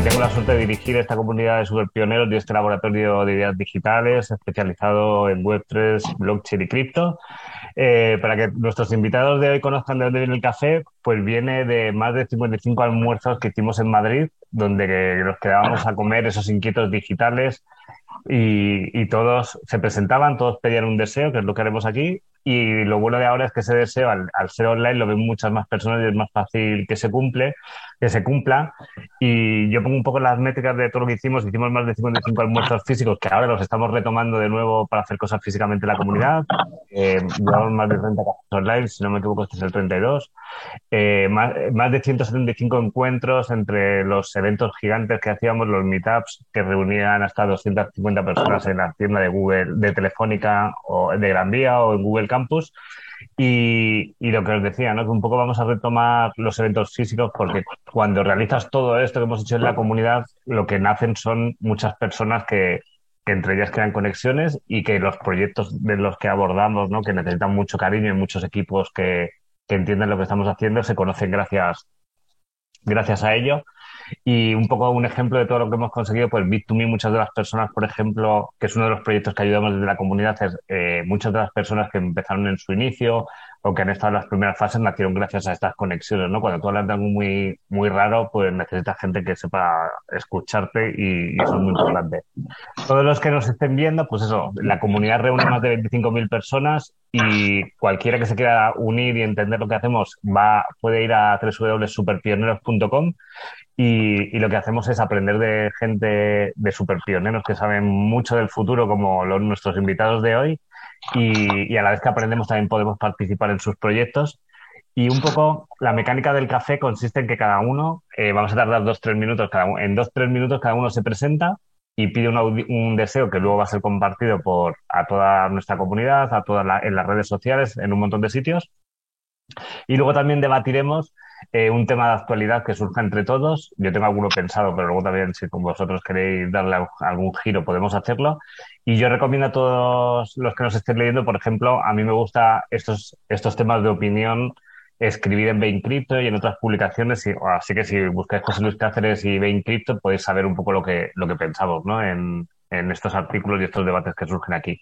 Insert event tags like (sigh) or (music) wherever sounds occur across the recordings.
y tengo la suerte de dirigir esta comunidad de superpioneros de este laboratorio de ideas digitales especializado en Web3, blockchain y cripto. Eh, para que nuestros invitados de hoy conozcan de dónde viene el café, pues viene de más de 55 almuerzos que hicimos en Madrid, donde nos quedábamos a comer esos inquietos digitales y, todos se presentaban, todos pedían un deseo, que es lo que haremos aquí, y lo bueno de ahora es que ese deseo, al, ser online, lo ven muchas más personas y es más fácil que se cumple, que se cumpla. Y yo pongo un poco las métricas de todo lo que hicimos. Hicimos más de 55 almuerzos físicos, que ahora los estamos retomando de nuevo para hacer cosas físicamente en la comunidad. Eh, llevamos más de 30 cafés online, si no me equivoco, este es el 32. Eh, más, más de 175 encuentros entre los eventos gigantes que hacíamos, los meetups que reunían hasta 250 personas en la tienda de Google, de Telefónica o de Gran Vía o en Google Campus. Y, lo que os decía, ¿no? que un poco vamos a retomar los eventos físicos porque cuando realizas todo esto que hemos hecho en la comunidad, lo que nacen son muchas personas que, entre ellas crean conexiones y que los proyectos de los que abordamos, ¿no? que necesitan mucho cariño y muchos equipos que, que entienden lo que estamos haciendo, se conocen gracias, gracias a ello. Y un poco un ejemplo de todo lo que hemos conseguido, pues Bit2Me, muchas de las personas, por ejemplo, que es uno de los proyectos que ayudamos desde la comunidad, es, eh, muchas de las personas que empezaron en su inicio o que han estado las primeras fases nacieron gracias a estas conexiones, ¿no? Cuando tú hablas de algo muy, muy raro, pues necesitas gente que sepa escucharte y, eso es muy importante. Todos los que nos estén viendo, pues eso, la comunidad reúne más de 25.000 personas y cualquiera que se quiera unir y entender lo que hacemos va, puede ir a www.superpioneros.com y, lo que hacemos es aprender de gente, de superpioneros que saben mucho del futuro, como los, nuestros invitados de hoy, y, a la vez que aprendemos también podemos participar en sus proyectos. Y un poco la mecánica del café consiste en que cada uno, eh, vamos a tardar dos, tres minutos, cada uno, en dos, tres minutos cada uno se presenta y pide un, deseo que luego va a ser compartido por a toda nuestra comunidad, a todas en las redes sociales, en un montón de sitios. Y luego también debatiremos eh, un tema de actualidad que surja entre todos. Yo tengo alguno pensado, pero luego también, si vosotros queréis darle algún giro, podemos hacerlo. Y yo recomiendo a todos los que nos estén leyendo, por ejemplo, a mí me gusta estos, estos temas de opinión escribir en Bain Crypto y en otras publicaciones. así que si buscáis José Luis Cáceres y Bain Crypto, podéis saber un poco lo que, lo que pensamos ¿no? en, en estos artículos y estos debates que surgen aquí.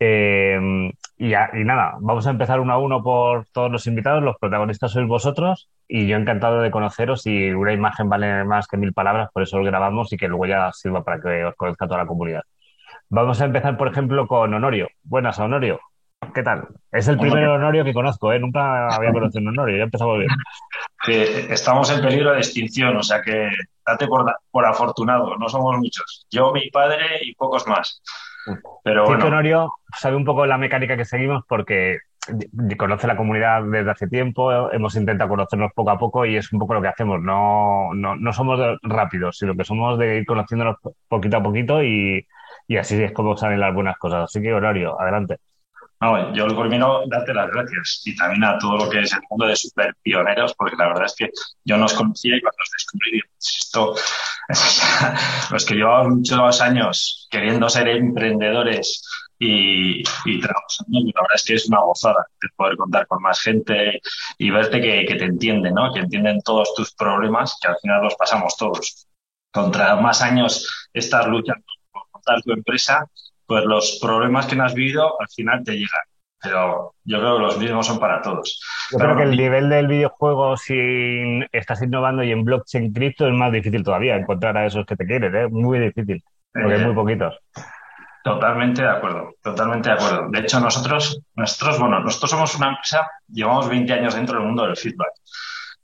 Eh, y, nada, vamos a empezar uno a uno por todos los invitados. Los protagonistas sois vosotros y yo encantado de conoceros y una imagen vale más que mil palabras, por eso lo grabamos y que luego ya sirva para que os conozca toda la comunidad. Vamos a empezar, por ejemplo, con Honorio. Buenas, Honorio. ¿Qué tal? Es el primer Honorio que conozco, ¿eh? Nunca había (laughs) conocido un Honorio, ya empezamos bien. Que estamos en peligro de extinción, o sea que date por, por afortunado, no somos muchos. Yo, mi padre y pocos más. Pero bueno. Honorio sabe un poco la mecánica que seguimos porque conoce la comunidad desde hace tiempo, hemos intentado conocernos poco a poco y es un poco lo que hacemos. No, no, no somos rápidos, sino que somos de ir conociéndonos poquito a poquito y, y así es como salen las buenas cosas. Así que, Honorio, adelante. Yo lo primero, darte las gracias y también a todo lo que es el mundo de super pioneros, porque la verdad es que yo no os conocía y cuando os descubrí, esto, (laughs) los que llevamos muchos años queriendo ser emprendedores y, y trabajando, la verdad es que es una gozada poder contar con más gente y verte que, que te entienden, ¿no? Que entienden todos tus problemas, que al final los pasamos todos. Contra más años estás luchando por montar tu empresa, pues los problemas que no has vivido al final te llegan. Pero yo creo que los mismos son para todos. Yo creo que el nivel del videojuego, si estás innovando y en blockchain cripto, es más difícil todavía encontrar a esos que te quieren, ¿eh? Muy difícil, porque hay muy poquitos. Totalmente de acuerdo, totalmente de acuerdo. De hecho, nosotros, nosotros, bueno, nosotros somos una empresa, llevamos 20 años dentro del mundo del feedback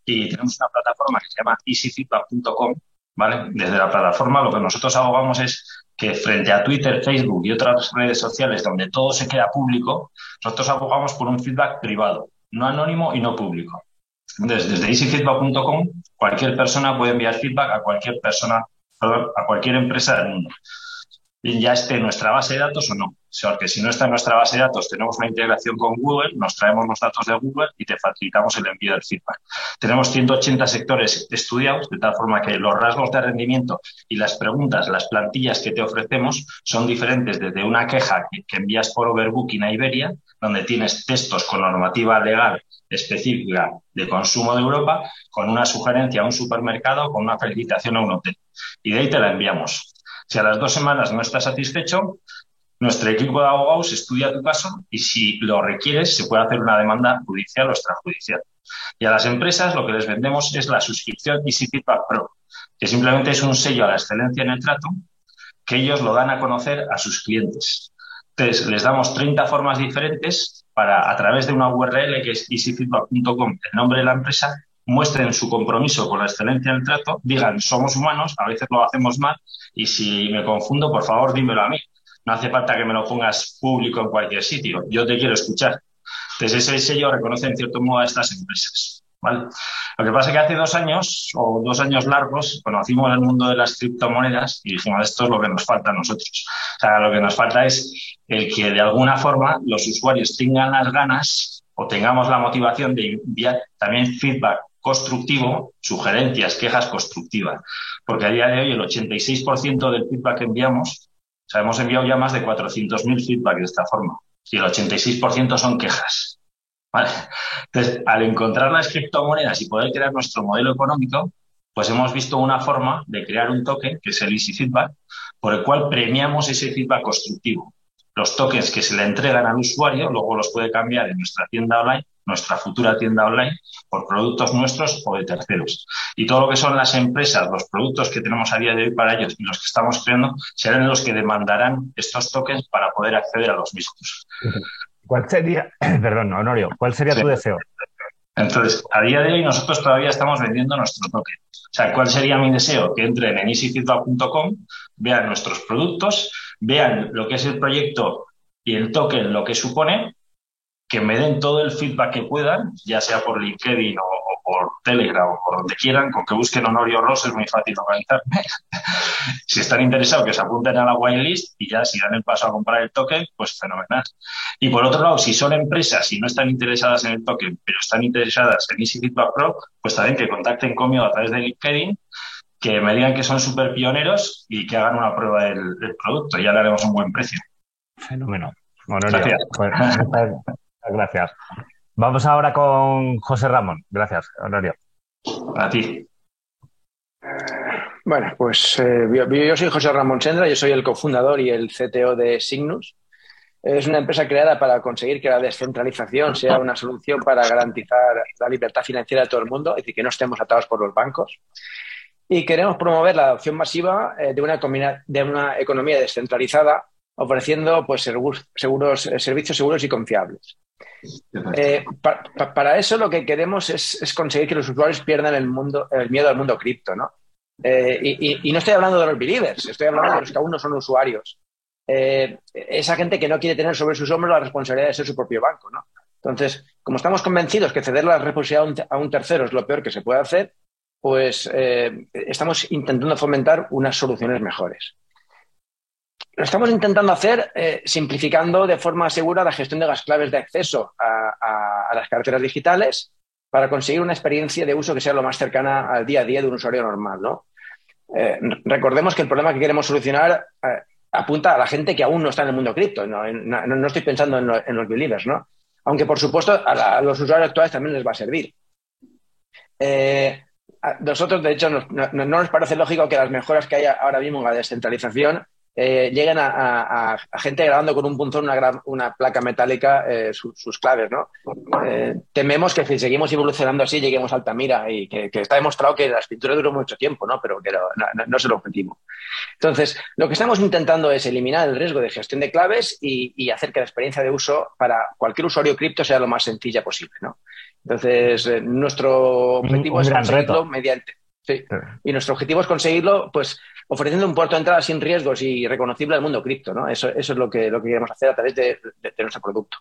y tenemos una plataforma que se llama easyfeedback.com, ¿vale? Desde la plataforma lo que nosotros abogamos es que frente a Twitter, Facebook y otras redes sociales donde todo se queda público, nosotros abogamos por un feedback privado, no anónimo y no público. Entonces, desde easyfeedback.com, cualquier persona puede enviar feedback a cualquier persona, a cualquier empresa del mundo. Ya esté en nuestra base de datos o no. Porque si no está en nuestra base de datos, tenemos una integración con Google, nos traemos los datos de Google y te facilitamos el envío del feedback. Tenemos 180 sectores estudiados, de tal forma que los rasgos de rendimiento y las preguntas, las plantillas que te ofrecemos son diferentes desde una queja que, envías por Overbooking a Iberia, donde tienes textos con normativa legal específica de consumo de Europa, con una sugerencia a un supermercado, con una felicitación a un hotel. Y de ahí te la enviamos. Si a las dos semanas no estás satisfecho, nuestro equipo de abogados estudia tu caso y si lo requieres se puede hacer una demanda judicial o extrajudicial. Y a las empresas lo que les vendemos es la suscripción Easy Pro, que simplemente es un sello a la excelencia en el trato que ellos lo dan a conocer a sus clientes. Entonces, les damos 30 formas diferentes para, a través de una URL que es easyfeedback.com, el nombre de la empresa, muestren su compromiso con la excelencia en el trato, digan, somos humanos, a veces lo hacemos mal, y si me confundo, por favor, dímelo a mí. No hace falta que me lo pongas público en cualquier sitio. Yo te quiero escuchar. Entonces, ese sello reconoce en cierto modo a estas empresas. ¿vale? Lo que pasa es que hace dos años o dos años largos conocimos el mundo de las criptomonedas y dijimos, esto es lo que nos falta a nosotros. O sea, lo que nos falta es el que de alguna forma los usuarios tengan las ganas o tengamos la motivación de enviar también feedback constructivo, sugerencias, quejas constructivas. Porque a día de hoy el 86% del feedback que enviamos o sea, hemos enviado ya más de 400.000 feedback de esta forma y el 86% son quejas. Entonces, al encontrar las criptomonedas y poder crear nuestro modelo económico, pues hemos visto una forma de crear un token, que es el Easy Feedback, por el cual premiamos ese feedback constructivo. Los tokens que se le entregan al usuario, luego los puede cambiar en nuestra tienda online nuestra futura tienda online por productos nuestros o de terceros. Y todo lo que son las empresas, los productos que tenemos a día de hoy para ellos y los que estamos creando, serán los que demandarán estos tokens para poder acceder a los mismos. ¿Cuál sería, (clears throat) perdón, Honorio, cuál sería tu deseo? Entonces, a día de hoy nosotros todavía estamos vendiendo nuestro token. O sea, ¿cuál sería mi deseo? Que entren en easyfeedback.com, vean nuestros productos, vean lo que es el proyecto y el token, lo que supone, que me den todo el feedback que puedan, ya sea por LinkedIn o, por Telegram o por donde quieran, con que busquen Honorio Ross es muy fácil organizarme. (laughs) si están interesados, que se apunten a la whitelist y ya si dan el paso a comprar el token, pues fenomenal. Y por otro lado, si son empresas y no están interesadas en el token, pero están interesadas en Easy Feedback Pro, pues también que contacten conmigo a través de LinkedIn que me digan que son súper pioneros y que hagan una prueba del, producto. Ya le haremos un buen precio. Fenómeno. Honorio, pues, (laughs) Gracias. Vamos ahora con José Ramón. Gracias, Honorio. A ti. Bueno, pues eh, yo, soy José Ramón Sendra, yo soy el cofundador y el CTO de Signus. Es una empresa creada para conseguir que la descentralización sea una solución para garantizar la libertad financiera de todo el mundo, es decir, que no estemos atados por los bancos. Y queremos promover la adopción masiva eh, de, una, de una economía descentralizada, ofreciendo pues, seguros, eh, servicios seguros y confiables. Eh, para eso lo que queremos es, conseguir que los usuarios pierdan el, miedo al mundo cripto, ¿no? Eh, y, no estoy hablando de los believers, estoy hablando de los que aún no son usuarios. Eh, esa gente que no quiere tener sobre sus hombros la responsabilidad de ser su propio banco, ¿no? Entonces, como estamos convencidos que ceder la responsabilidad a un, tercero es lo peor que se puede hacer, pues estamos intentando fomentar unas soluciones mejores. Lo estamos intentando hacer eh, simplificando de forma segura la gestión de las claves de acceso a, las carteras digitales para conseguir una experiencia de uso que sea lo más cercana al día a día de un usuario normal. ¿no? Eh, recordemos que el problema que queremos solucionar eh, apunta a la gente que aún no está en el mundo cripto. No, estoy pensando en, los believers, ¿no? aunque por supuesto a, los usuarios actuales también les va a servir. nosotros, de hecho, no, nos parece lógico que las mejoras que hay ahora mismo en la descentralización eh, llegan a, gente grabando con un punzón una, una placa metálica eh, sus claves, ¿no? Eh, tememos que si seguimos evolucionando así lleguemos a Altamira y que, está demostrado que la escritura duró mucho tiempo, ¿no? Pero que no, es el objetivo. Entonces, lo que estamos intentando es eliminar el riesgo de gestión de claves y, hacer que la experiencia de uso para cualquier usuario cripto sea lo más sencilla posible, ¿no? Entonces, nuestro objetivo es conseguirlo mediante... Sí. Y nuestro objetivo es conseguirlo, pues, ofreciendo un puerto de entrada sin riesgos y reconocible al mundo cripto, ¿no? Eso, eso es lo que, lo que queremos hacer a través de, nuestro producto.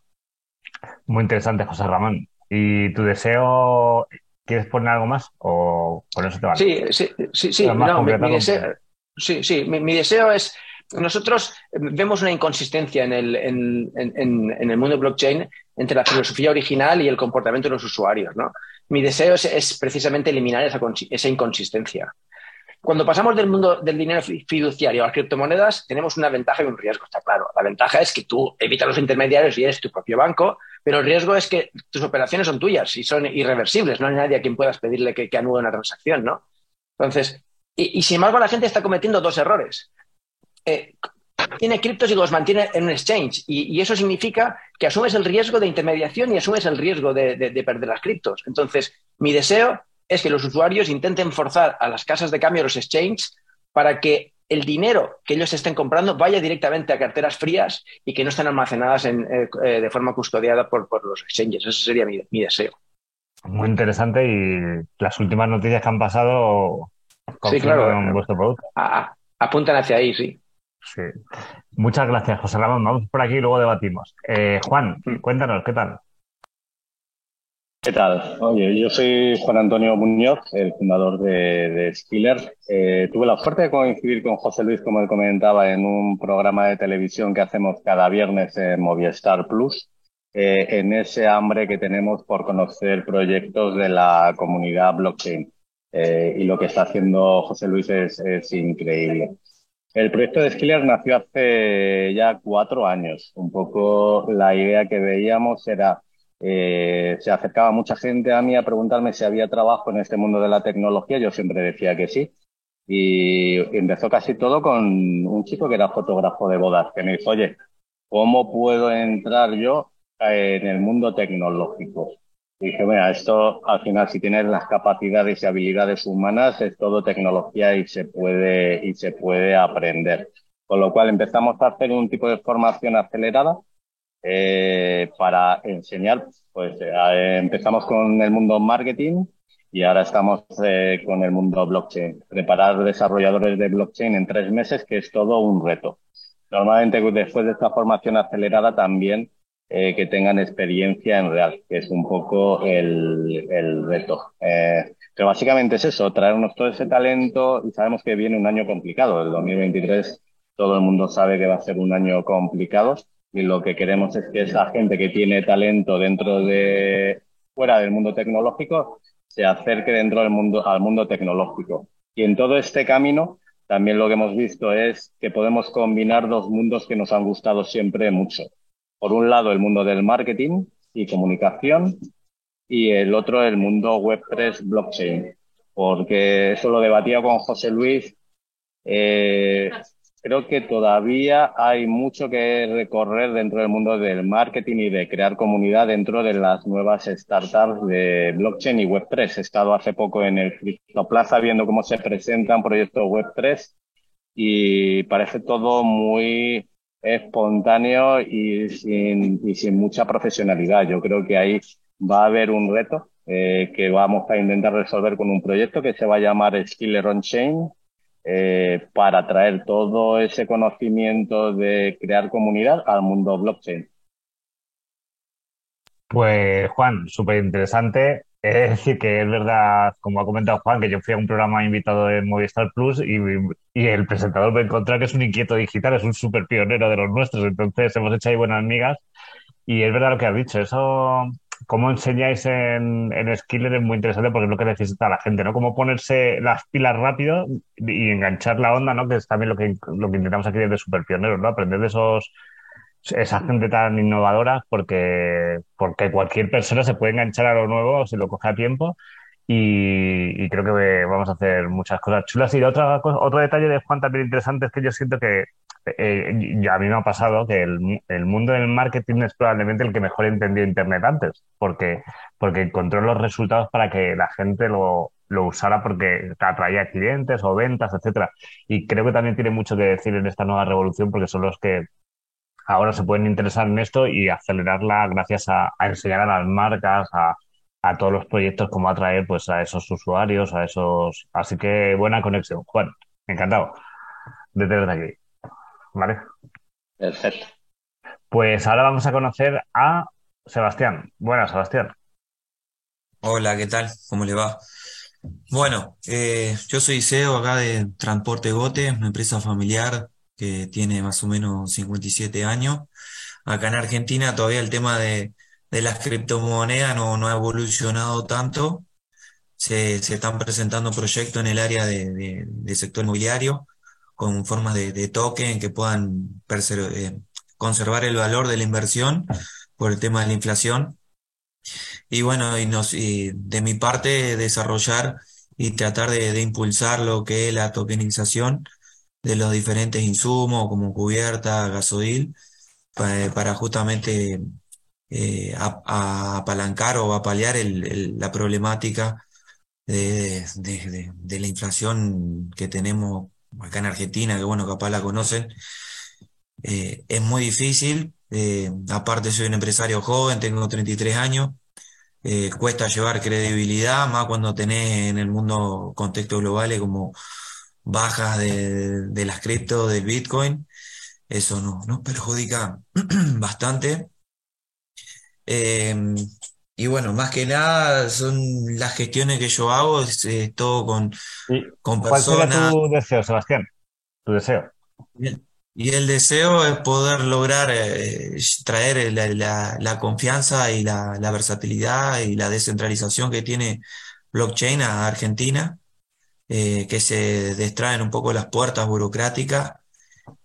Muy interesante, José Ramón. ¿Y tu deseo, quieres poner algo más o por eso te vale? Sí, sí, sí, sí. mi, deseo, sí, sí. Mi, deseo es nosotros vemos una inconsistencia en el, en, el mundo blockchain entre la filosofía original y el comportamiento de los usuarios. ¿no? Mi deseo es, precisamente eliminar esa, esa, inconsistencia. Cuando pasamos del mundo del dinero fiduciario a las criptomonedas, tenemos una ventaja y un riesgo, está claro. La ventaja es que tú evitas los intermediarios y eres tu propio banco, pero el riesgo es que tus operaciones son tuyas y son irreversibles. No hay nadie a quien puedas pedirle que, que una transacción, ¿no? Entonces, y, sin embargo, la gente está cometiendo dos errores. Eh, tiene criptos y los mantiene en un exchange. Y, eso significa que asumes el riesgo de intermediación y asumes el riesgo de, perder las criptos. Entonces, mi deseo es que los usuarios intenten forzar a las casas de cambio, los exchanges, para que el dinero que ellos estén comprando vaya directamente a carteras frías y que no estén almacenadas eh, eh, de forma custodiada por, los exchanges. Ese sería mi, deseo. Muy interesante y las últimas noticias que han pasado Sí, claro. vuestro producto. apuntan hacia ahí, sí. Sí. Muchas gracias, José Ramón. Vamos por aquí y luego debatimos. Eh, Juan, mm. cuéntanos, ¿qué tal? ¿Qué tal? Oye, yo soy Juan Antonio Muñoz, el fundador de, de Skiller. Eh, tuve la suerte de coincidir con José Luis, como él comentaba, en un programa de televisión que hacemos cada viernes en Movistar Plus, eh, en ese hambre que tenemos por conocer proyectos de la comunidad blockchain. Eh, y lo que está haciendo José Luis es, es increíble. El proyecto de Skiller nació hace ya cuatro años. Un poco la idea que veíamos era, eh, se acercaba mucha gente a mí a preguntarme si había trabajo en este mundo de la tecnología. Yo siempre decía que sí. Y empezó casi todo con un chico que era fotógrafo de bodas, que me dijo, oye, ¿cómo puedo entrar yo en el mundo tecnológico? Y dije, mira, esto al final si tienes las capacidades y habilidades humanas es todo tecnología y se puede, y se puede aprender. Con lo cual empezamos a hacer un tipo de formación acelerada eh, para enseñar, pues eh, empezamos con el mundo marketing y ahora estamos eh, con el mundo blockchain. Preparar desarrolladores de blockchain en tres meses, que es todo un reto. Normalmente después de esta formación acelerada también eh, que tengan experiencia en real, que es un poco el, el reto. Eh, pero básicamente es eso, traernos todo ese talento y sabemos que viene un año complicado. El 2023 todo el mundo sabe que va a ser un año complicado y lo que queremos es que esa gente que tiene talento dentro de, fuera del mundo tecnológico, se acerque dentro del mundo, al mundo tecnológico. Y en todo este camino, también lo que hemos visto es que podemos combinar dos mundos que nos han gustado siempre mucho por un lado, el mundo del marketing y comunicación y el otro, el mundo Web3 blockchain. Porque eso lo debatía con José Luis. Eh, creo que todavía hay mucho que recorrer dentro del mundo del marketing y de crear comunidad dentro de las nuevas startups de blockchain y Web3. He estado hace poco en el Plaza viendo cómo se presentan proyectos Web3 y parece todo muy espontáneo y sin, y sin mucha profesionalidad. Yo creo que ahí va a haber un reto eh, que vamos a intentar resolver con un proyecto que se va a llamar Skiller on Chain eh, para traer todo ese conocimiento de crear comunidad al mundo blockchain. Pues Juan, súper interesante. Es decir, que es verdad, como ha comentado Juan, que yo fui a un programa invitado en Movistar Plus y, el presentador me encontró que es un inquieto digital, es un súper pionero de los nuestros, entonces hemos hecho ahí buenas amigas y es verdad lo que has dicho, eso, cómo enseñáis en, en Skiller es muy interesante porque es lo que necesita la gente, ¿no? Cómo ponerse las pilas rápido y enganchar la onda, ¿no? Que es también lo que, lo que intentamos aquí desde Super Pioneros, ¿no? Aprender de esos esa gente tan innovadora porque, porque cualquier persona se puede enganchar a lo nuevo si lo coge a tiempo y, creo que vamos a hacer muchas cosas chulas. Y otra, otro detalle de Juan también interesante es que yo siento que eh, a mí me ha pasado que el, el, mundo del marketing es probablemente el que mejor entendió Internet antes, porque, porque encontró los resultados para que la gente lo, lo usara porque atraía clientes o ventas, etcétera. Y creo que también tiene mucho que decir en esta nueva revolución porque son los que ahora se pueden interesar en esto y acelerarla gracias a, enseñar a las marcas, a, todos los proyectos, cómo atraer pues, a esos usuarios, a esos... Así que buena conexión. Juan, encantado de tenerte aquí. ¿Vale? Perfecto. Pues ahora vamos a conocer a Sebastián. Buenas, Sebastián. Hola, ¿qué tal? ¿Cómo le va? Bueno, eh, yo soy CEO acá de Transporte Gote, una empresa familiar que tiene más o menos 57 años. Acá en Argentina todavía el tema de, las criptomonedas no, no ha evolucionado tanto. Se, están presentando proyectos en el área de, sector inmobiliario con formas de, token que puedan eh, conservar el valor de la inversión por el tema de la inflación. Y bueno, y, de mi parte, desarrollar y tratar de, impulsar lo que es la tokenización de los diferentes insumos como cubierta, gasoil, para, justamente eh, apalancar o apalear la problemática de, la inflación que tenemos acá en Argentina, que bueno, capaz la conocen. Eh, es muy difícil, eh, aparte soy un empresario joven, tengo 33 años, cuesta llevar credibilidad, más cuando tenés en el mundo contextos globales como bajas de, las cripto, del Bitcoin, eso no, nos perjudica (clears throat) bastante. Y bueno, más que nada son las gestiones que yo hago, es, todo con, con ¿Cuál sería tu deseo, Sebastián? Tu deseo. Y el deseo es poder lograr eh, traer la, confianza y la, la, versatilidad y la descentralización que tiene blockchain a Argentina eh, que se destraen un poco las puertas burocráticas.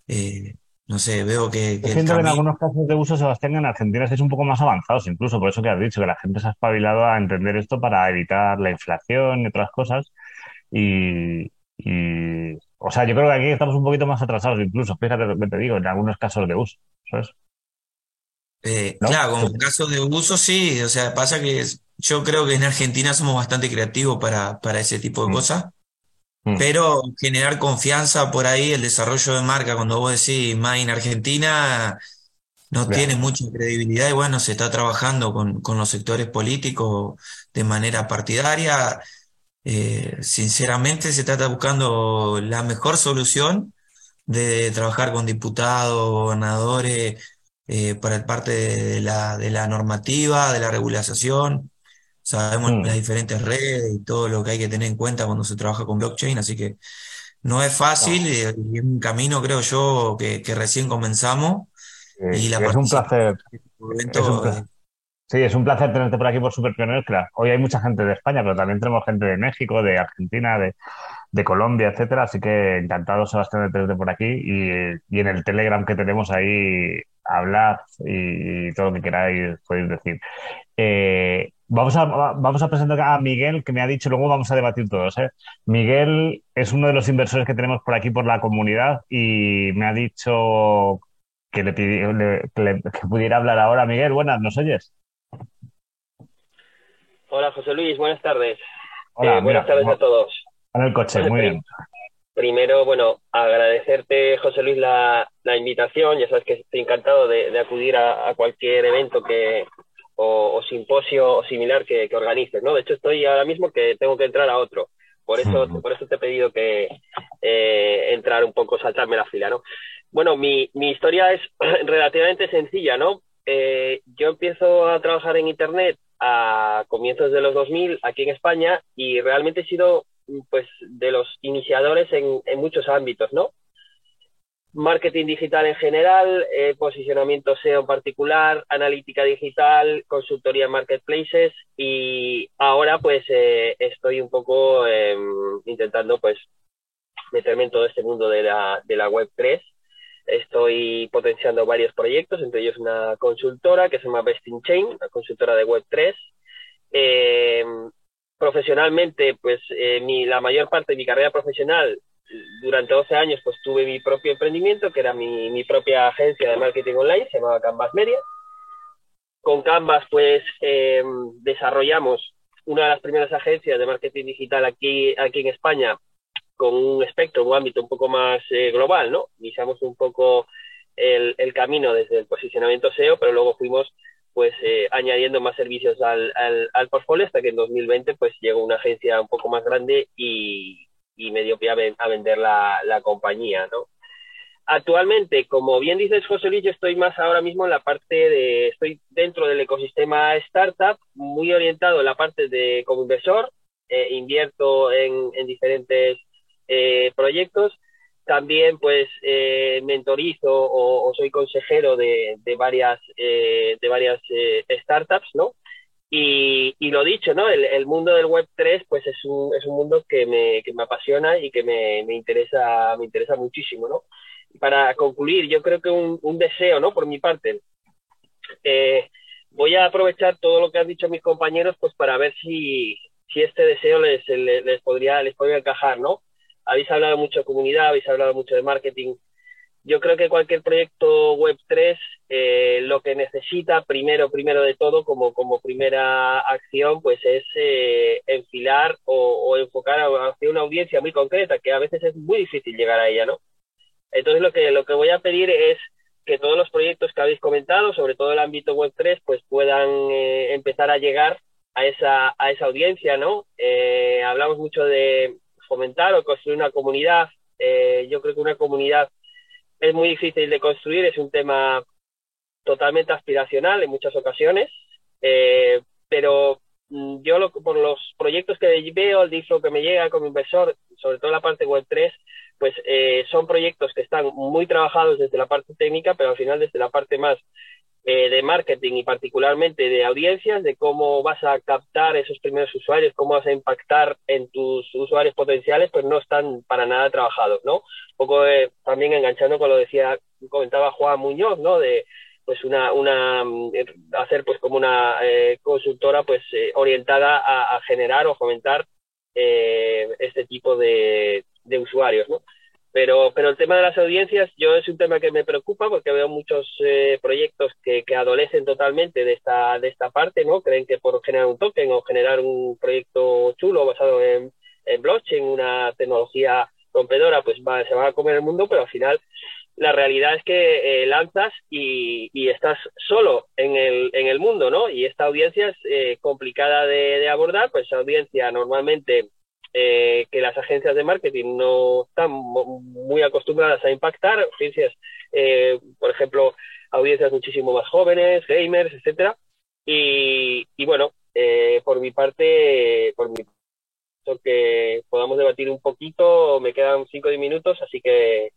Eh, no sé, veo que... que siento que en algunos casos de uso, Sebastián, en Argentina es un poco más avanzados, incluso por eso que has dicho, que la gente se ha espabilado a entender esto para evitar la inflación y otras cosas. Y, o sea, yo creo que aquí estamos un poquito más atrasados, incluso, fíjate lo que te digo, en algunos casos de uso, ¿sabes? Eh, claro, como casos de uso sí, o sea, pasa que yo creo que en Argentina somos bastante creativos para, para ese tipo de mm. cosas. Mm. Pero generar confianza por ahí, el desarrollo de marca, cuando vos decís más en Argentina, no tiene mucha credibilidad y bueno, se está trabajando con, los sectores políticos de manera partidaria. Eh, sinceramente, se está buscando la mejor solución de trabajar con diputados, gobernadores, eh, para parte de la, de la normativa, de la regulación sabemos mm. las diferentes redes y todo lo que hay que tener en cuenta cuando se trabaja con blockchain, así que no es fácil y es un camino, creo yo, que, recién comenzamos. y la es un placer. Sí, es un placer tenerte por aquí por Super Pioneros. Hoy hay mucha gente de España, pero también tenemos gente de México, de Argentina, de, de Colombia, etcétera. Así que encantado, Sebastián, de tenerte por aquí. Y, y en el Telegram que tenemos ahí, hablar y, todo lo que queráis podéis decir. Eh, Vamos a, vamos a presentar a Miguel, que me ha dicho, luego vamos a debatir todos. ¿eh? Miguel es uno de los inversores que tenemos por aquí, por la comunidad, y me ha dicho que le, que, pudiera hablar ahora. Miguel, buenas, ¿nos oyes? Hola, José Luis, buenas tardes. Hola, eh, buenas tardes a todos. En el coche, muy bien. Primero, bueno, agradecerte, José Luis, la, invitación. Ya sabes que estoy encantado de, acudir a, cualquier evento que, o, simposio o similar que, organices, ¿no? De hecho, estoy ahora mismo que tengo que entrar a otro. Por eso, por eso te he pedido que eh, entrar un poco, saltarme la fila, ¿no? Bueno, mi, mi historia es (clears throat) relativamente sencilla, ¿no? Eh, yo empiezo a trabajar en Internet a comienzos de los 2000 aquí en España y realmente he sido pues de los iniciadores en, en muchos ámbitos, ¿no? Marketing digital en general, eh, posicionamiento SEO en particular, analítica digital, consultoría en marketplaces y ahora pues eh, estoy un poco em, intentando pues meterme en todo este mundo de la, de la web 3. Estoy potenciando varios proyectos, entre ellos una consultora que se llama Best in Chain, una consultora de web 3. Em, profesionalmente, pues eh, mi, la mayor parte de mi carrera profesional durante 12 años pues tuve mi propio emprendimiento, que era mi, mi, propia agencia de marketing online, se llamaba Canvas Media. Con Canvas pues em, desarrollamos una de las primeras agencias de marketing digital aquí, aquí en España con un espectro, un ámbito un poco más eh, global, ¿no? Iniciamos un poco el, el, camino desde el posicionamiento SEO, pero luego fuimos pues eh, añadiendo más servicios al, al, al portfolio hasta que en 2020 pues llegó una agencia un poco más grande y, y me dio pie a, vender la, la, compañía, ¿no? Actualmente, como bien dices, José Luis, yo estoy más ahora mismo en la parte de, estoy dentro del ecosistema startup, muy orientado en la parte de como inversor, eh, invierto en, en diferentes eh, proyectos, también pues eh, mentorizo o, soy consejero de, varias, de varias startups, ¿no? Y, lo dicho, ¿no? El, mundo del Web3 pues es un, es un mundo que me, que me apasiona y que me, me, interesa, me interesa muchísimo, ¿no? Para concluir, yo creo que un, un deseo, ¿no? Por mi parte, eh, voy a aprovechar todo lo que han dicho mis compañeros pues para ver si, si este deseo les, les, les, podría, les podría encajar, ¿no? Habéis hablado mucho de comunidad, habéis hablado mucho de marketing, yo creo que cualquier proyecto Web3 eh, lo que necesita primero, primero de todo, como, como primera acción, pues es eh, enfilar o, enfocar hacia una audiencia muy concreta, que a veces es muy difícil llegar a ella, ¿no? Entonces lo que, lo que voy a pedir es que todos los proyectos que habéis comentado, sobre todo el ámbito Web3, pues puedan eh, empezar a llegar a esa, a esa audiencia, ¿no? hablamos mucho de fomentar o construir una comunidad. yo creo que una comunidad es muy difícil de construir, es un tema totalmente aspiracional en muchas ocasiones, eh, pero mm, yo por los proyectos que veo, el DIFO que me llega como inversor, sobre todo la parte web 3, pues eh, son proyectos que están muy trabajados desde la parte técnica, pero al final desde la parte más eh, de marketing y particularmente de audiencias, de cómo vas a captar esos primeros usuarios, cómo vas a impactar en tus usuarios potenciales, pues no están para nada trabajados, ¿no? Un poco eh, también enganchando con lo decía, comentaba Juan Muñoz, ¿no? De pues una, una eh, hacer pues como una consultora pues orientada a, generar o fomentar este tipo de, de usuarios, ¿no? Pero, pero el tema de las audiencias, yo es un tema que me preocupa porque veo muchos eh, proyectos que, que, adolecen totalmente de esta, de esta parte, ¿no? Creen que por generar un token o generar un proyecto chulo basado en, en blockchain, una tecnología rompedora, pues va, se va a comer el mundo, pero al final la realidad es que eh, lanzas y, y, estás solo en el, en el mundo, ¿no? Y esta audiencia es eh, complicada de, de, abordar, pues esa audiencia normalmente eh, que las agencias de marketing no están muy acostumbradas a impactar, agencias, eh, por ejemplo, audiencias muchísimo más jóvenes, gamers, etcétera. Y, bueno, eh, por mi parte, por mi que podamos debatir un poquito, me quedan cinco minutos, así que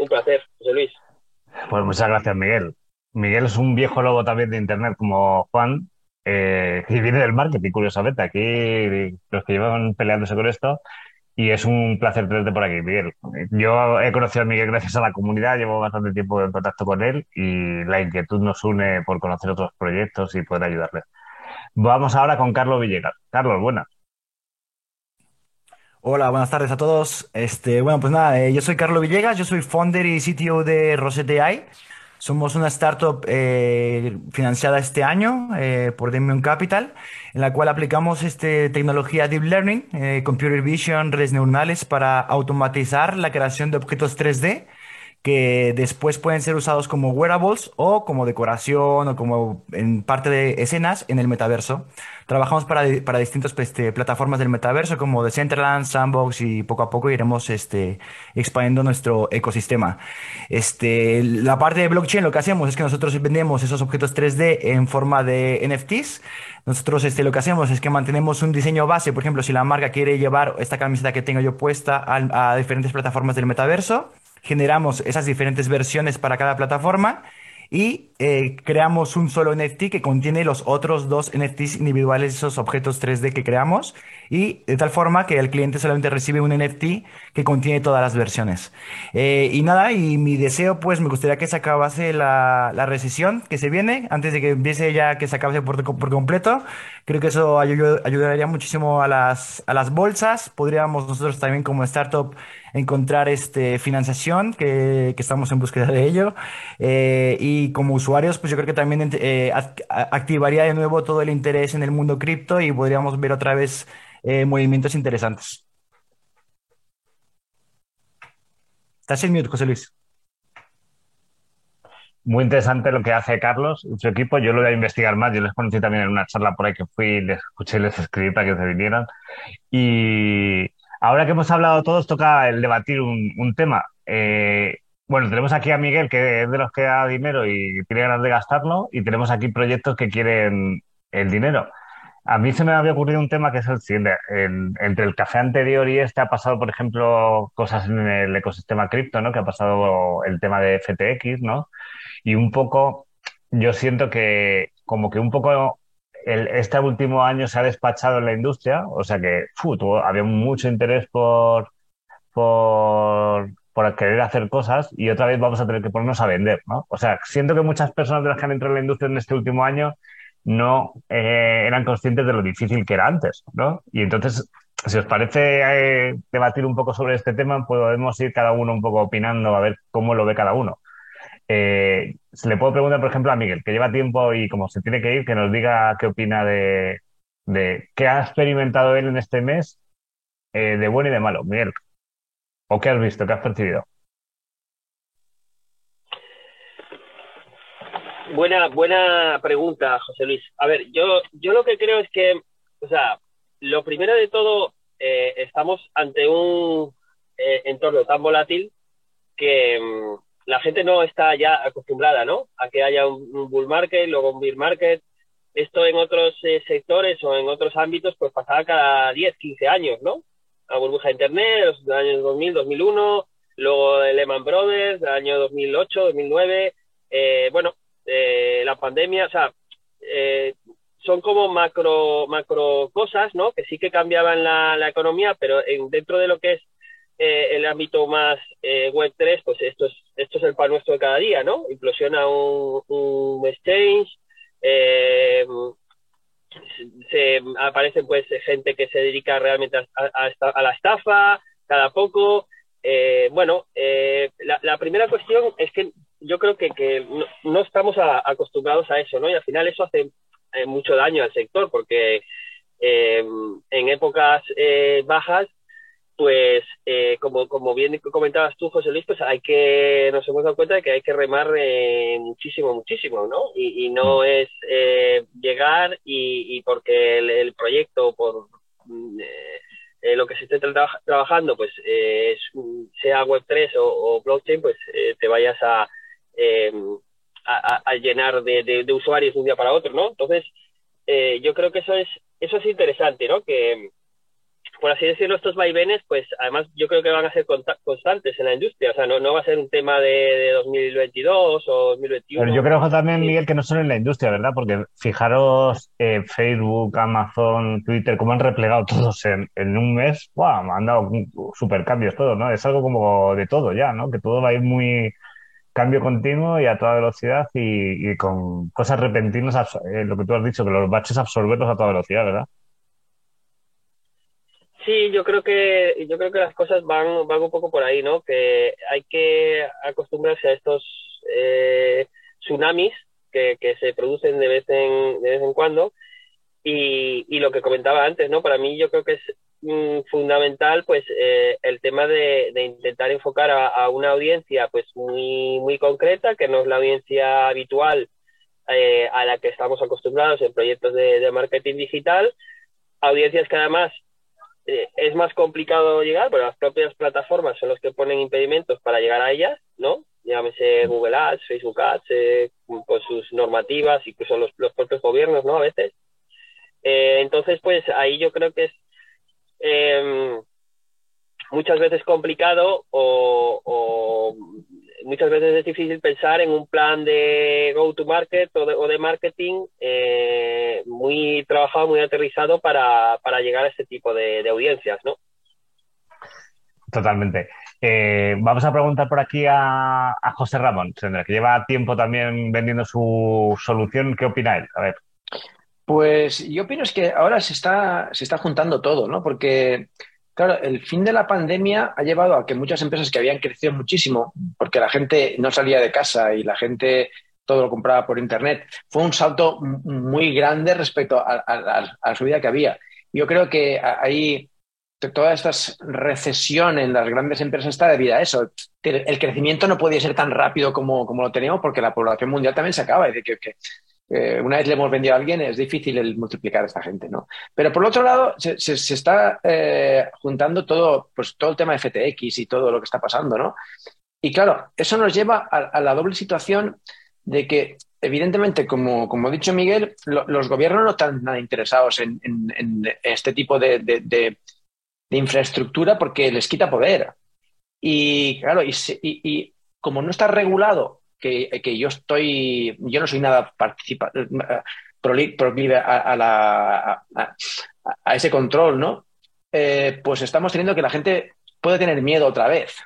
un placer, José Luis. Pues muchas gracias, Miguel. Miguel es un viejo lobo también de Internet como Juan, eh, que viene del marketing, curiosamente. Aquí los que llevan peleándose con esto. Y es un placer tenerte por aquí, Miguel. Yo he conocido a Miguel gracias a la comunidad, llevo bastante tiempo en contacto con él y la inquietud nos une por conocer otros proyectos y poder ayudarles. Vamos ahora con Carlos Villegas. Carlos, buenas. Hola, buenas tardes a todos. Este, bueno, pues nada, eh, yo soy Carlos Villegas, yo soy founder y CTO de Rosette. Somos una startup eh, financiada este año eh, por Demion Capital, en la cual aplicamos este, tecnología Deep Learning, eh, Computer Vision, redes neuronales para automatizar la creación de objetos 3D que después pueden ser usados como wearables o como decoración o como en parte de escenas en el metaverso. Trabajamos para, para distintas este, plataformas del metaverso como Decentraland, Sandbox y poco a poco iremos este, expandiendo nuestro ecosistema. Este, la parte de blockchain lo que hacemos es que nosotros vendemos esos objetos 3D en forma de NFTs. Nosotros este, lo que hacemos es que mantenemos un diseño base, por ejemplo, si la marca quiere llevar esta camiseta que tengo yo puesta a, a diferentes plataformas del metaverso, generamos esas diferentes versiones para cada plataforma y eh, creamos un solo NFT que contiene los otros dos NFTs individuales, esos objetos 3D que creamos, y de tal forma que el cliente solamente recibe un NFT que contiene todas las versiones. Eh, y nada, y mi deseo, pues me gustaría que se acabase la, la recesión que se viene, antes de que empiece ya que se acabe por, por completo. Creo que eso ayudaría muchísimo a las, a las bolsas. Podríamos nosotros también como startup encontrar este, financiación, que, estamos en búsqueda de ello. Eh, y como usuarios, pues yo creo que también eh, activaría de nuevo todo el interés en el mundo cripto y podríamos ver otra vez eh, movimientos interesantes. Estás en mute, José Luis. Muy interesante lo que hace Carlos y su equipo. Yo lo voy a investigar más. Yo les conocí también en una charla por ahí que fui, les escuché y les escribí para que se vinieran. Y, Ahora que hemos hablado todos, toca el debatir un, tema. Eh, bueno, tenemos aquí a Miguel, que es de los que da dinero y tiene ganas de gastarlo, y tenemos aquí proyectos que quieren el dinero. A mí se me había ocurrido un tema que es el siguiente. entre el café anterior y este ha pasado, por ejemplo, cosas en el ecosistema cripto, ¿no? Que ha pasado el tema de FTX, ¿no? Y un poco, yo siento que como que un poco este último año se ha despachado en la industria, o sea que había mucho interés por, por, por querer hacer cosas y otra vez vamos a tener que ponernos a vender, ¿no? O sea, siento que muchas personas de las que han entrado en la industria en este último año no eh, eran conscientes de lo difícil que era antes, ¿no? Y entonces, si os parece eh, debatir un poco sobre este tema, podemos ir cada uno un poco opinando a ver cómo lo ve cada uno. Eh, se le puedo preguntar, por ejemplo, a Miguel, que lleva tiempo y como se tiene que ir, que nos diga qué opina de, qué ha experimentado él en este mes de bueno y de malo. Miguel, ¿o qué has visto, qué has percibido? Buena, buena pregunta, José Luis. A ver, yo, yo lo que creo es que, o sea, lo primero de todo, eh, estamos ante un eh, entorno tan volátil que mm, la gente no está ya acostumbrada, ¿no? A que haya un, bull market, luego un bear market. Esto en otros eh, sectores o en otros ámbitos, pues pasaba cada 10, 15 años, ¿no? La burbuja de Internet, los años 2000, 2001, luego el Lehman Brothers, año 2008, 2009. bueno, eh, la pandemia, o sea, eh, son como macro, macro cosas, ¿no? Que sí que cambiaban la, la economía, pero en, dentro de lo que es eh, el ámbito más web 3, pues esto es, esto es el pan nuestro de cada día, ¿no? Implosiona un, un exchange, se aparecen pues gente que se dedica realmente a, a, la estafa cada poco. bueno, la, la, primera cuestión es que yo creo que, que no, estamos acostumbrados a eso, ¿no? Y al final eso hace eh, mucho daño al sector, porque eh, en épocas eh, bajas, pues como, como bien comentabas tú, José Luis, pues hay que, nos hemos dado cuenta de que hay que remar muchísimo, muchísimo, ¿no? Y, no mm. es llegar y, porque el, proyecto, por eh, lo que se esté trabajando, pues sea Web3 o, o blockchain, pues te vayas a, eh, a, llenar de, usuarios de un día para otro, ¿no? Entonces, eh, yo creo que eso es, eso es interesante, ¿no? Que, por así decirlo, estos vaivenes, pues además yo creo que van a ser constantes en la industria. O sea, no, no va a ser un tema de, 2022 o 2021. Pero yo creo también, Miguel, que no solo en la industria, ¿verdad? Porque fijaros, eh, Facebook, Amazon, Twitter, cómo han replegado todos en, en un mes. ¡Wow! Han dado super cambios todos, ¿no? Es algo como de todo ya, ¿no? Que todo va a ir muy cambio continuo y a toda velocidad y, con cosas repentinas, eh, lo que tú has dicho, que los baches absorberlos a toda velocidad, ¿verdad? Sí, yo creo que yo creo que las cosas van, van un poco por ahí, ¿no? Que hay que acostumbrarse a estos eh, tsunamis que, que, se producen de vez en, de vez en cuando y, y, lo que comentaba antes, ¿no? Para mí yo creo que es Mm, fundamental pues eh, el tema de, intentar enfocar a, una audiencia pues muy muy concreta que no es la audiencia habitual eh, a la que estamos acostumbrados en proyectos de, marketing digital audiencias que además es más complicado llegar pero las propias plataformas son los que ponen impedimentos para llegar a ellas no llámese Google Ads Facebook Ads con sus normativas incluso los, los propios gobiernos no a veces. Entonces pues ahí yo creo que es Em, muchas veces complicado o, muchas veces es difícil pensar en un plan de go-to-market o de, marketing eh, muy trabajado, muy aterrizado para, llegar a este tipo de, audiencias, ¿no? Totalmente. Eh, vamos a preguntar por aquí a, José Ramón, que lleva tiempo también vendiendo su solución. ¿Qué opina él? A ver. Pues yo opino es que ahora se está, se está juntando todo, ¿no? Porque, claro, el fin de la pandemia ha llevado a que muchas empresas que habían crecido muchísimo, porque la gente no salía de casa y la gente todo lo compraba por Internet, fue un salto muy grande respecto a, la subida que había. Yo creo que ahí toda esta recesión en las grandes empresas está debido a eso. El crecimiento no podía ser tan rápido como, lo teníamos porque la población mundial también se acaba. de que, que eh, una vez le hemos vendido a alguien, es difícil el multiplicar a esta gente, ¿no? Pero por otro lado, se, está eh, juntando todo, pues, todo el tema de FTX y todo lo que está pasando, ¿no? Y claro, eso nos lleva a, la doble situación de que evidentemente, como, como ha dicho Miguel, los gobiernos no están nada interesados en, este tipo de, infraestructura porque les quita poder. Y claro, y, como no está regulado, que, yo estoy, yo no soy nada participa, proclive a, a, a, ese control, ¿no? Eh, pues estamos teniendo que la gente puede tener miedo otra vez.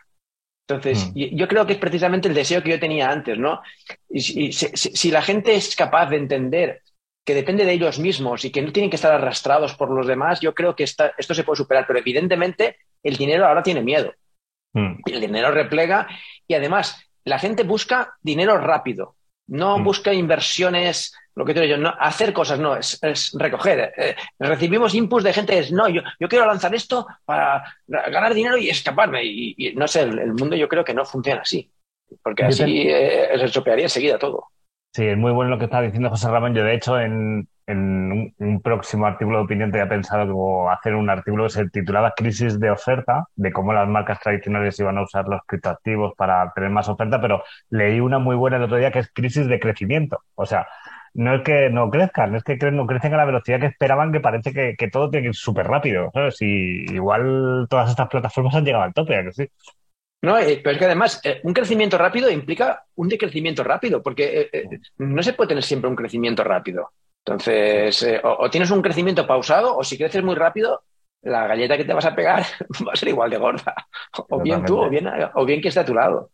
Entonces, mm. yo creo que es precisamente el deseo que yo tenía antes, ¿no? Y, si, la gente es capaz de entender que depende de ellos mismos y que no tienen que estar arrastrados por los demás, yo creo que esto se puede superar. Pero evidentemente el dinero ahora tiene miedo. Mm. El dinero replega y además la gente busca dinero rápido, no mm. busca inversiones lo que te digo yo, no, hacer cosas no, es, recoger. Eh, recibimos inputs de gente es, no, yo, yo quiero lanzar esto para ganar dinero y escaparme. Y, no sé, el, mundo yo creo que no funciona así, porque así eh, se estropearía enseguida todo. Sí, es muy bueno lo que está diciendo José Ramón. Yo, de hecho, en, un, próximo artículo de opinión te había pensado que hacer un artículo que se titulaba Crisis de oferta, de cómo las marcas tradicionales iban a usar los criptoactivos para tener más oferta, pero leí una muy buena el otro día que es crisis de crecimiento. O sea, no es que no crezcan, es que no crecen a la velocidad que esperaban, que parece que, todo tiene que ir súper rápido. ¿sabes? Y igual todas estas plataformas han llegado al tope, ¿a que sí? No, eh, pero es que además eh, un crecimiento rápido implica un decrecimiento rápido, porque eh, no se puede tener siempre un crecimiento rápido. Entonces, o, tienes un crecimiento pausado, o si creces muy rápido, la galleta que te vas a pegar (laughs) va a ser igual de gorda. O bien tú, o bien, o bien que esté a tu lado.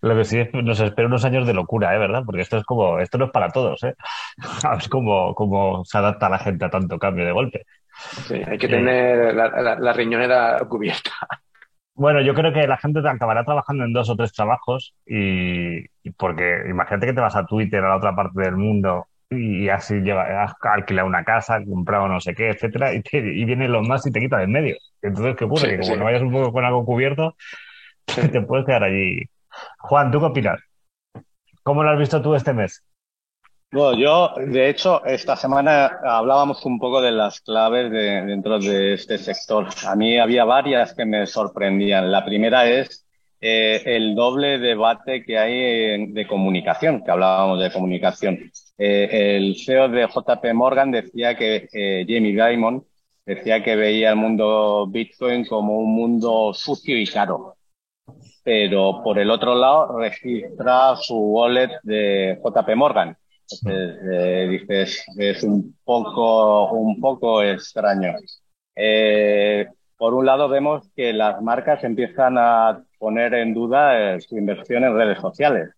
Lo que sí es, nos espera unos años de locura, ¿eh? ¿verdad? Porque esto es como, esto no es para todos, ¿eh? (laughs) Es como cómo se adapta la gente a tanto cambio de golpe. Sí, hay que eh, tener la, riñonera cubierta. Bueno, yo creo que la gente te acabará trabajando en dos o tres trabajos y, porque imagínate que te vas a Twitter a la otra parte del mundo y así lleva, has alquilado una casa, comprado no sé qué, etcétera, y, y vienen los más y te quita de en medio. Entonces, ¿qué ocurre? que como no vayas un poco con algo cubierto, te puedes quedar allí Juan, ¿tú qué opinas? ¿Cómo lo has visto tú este mes? Bueno, yo, de hecho, esta semana hablábamos un poco de las claves dentro de este sector. A mí había varias que me sorprendían. La primera es eh, el doble debate que hay de comunicación, que hablábamos de comunicación. Eh, el CEO de JP Morgan decía que eh, Jamie Dimon decía que veía el mundo Bitcoin como un mundo sucio y caro pero por el otro lado registra su wallet de JP Morgan. Eh, dices, es un poco, un poco extraño. Por un lado vemos que las marcas empiezan a poner en duda su inversión en redes sociales.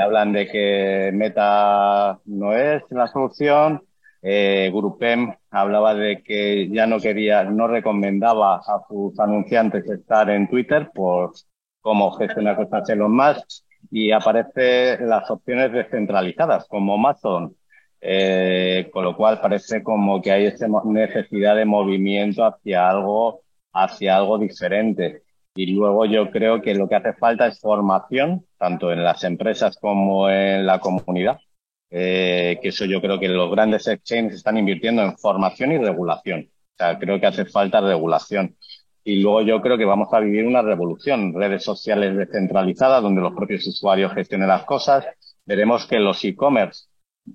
Hablan de que Meta no es la solución. Grupem hablaba de que ya no quería, no recomendaba a sus anunciantes estar en Twitter por cómo gestionar cosas los más y aparecen las opciones descentralizadas como Amazon, eh, con lo cual parece como que hay esa necesidad de movimiento hacia algo, hacia algo diferente. Y luego yo creo que lo que hace falta es formación, tanto en las empresas como en la comunidad. Eh, que eso yo creo que los grandes exchanges están invirtiendo en formación y regulación. O sea, creo que hace falta regulación. Y luego yo creo que vamos a vivir una revolución, redes sociales descentralizadas donde los propios usuarios gestionen las cosas. Veremos que los e-commerce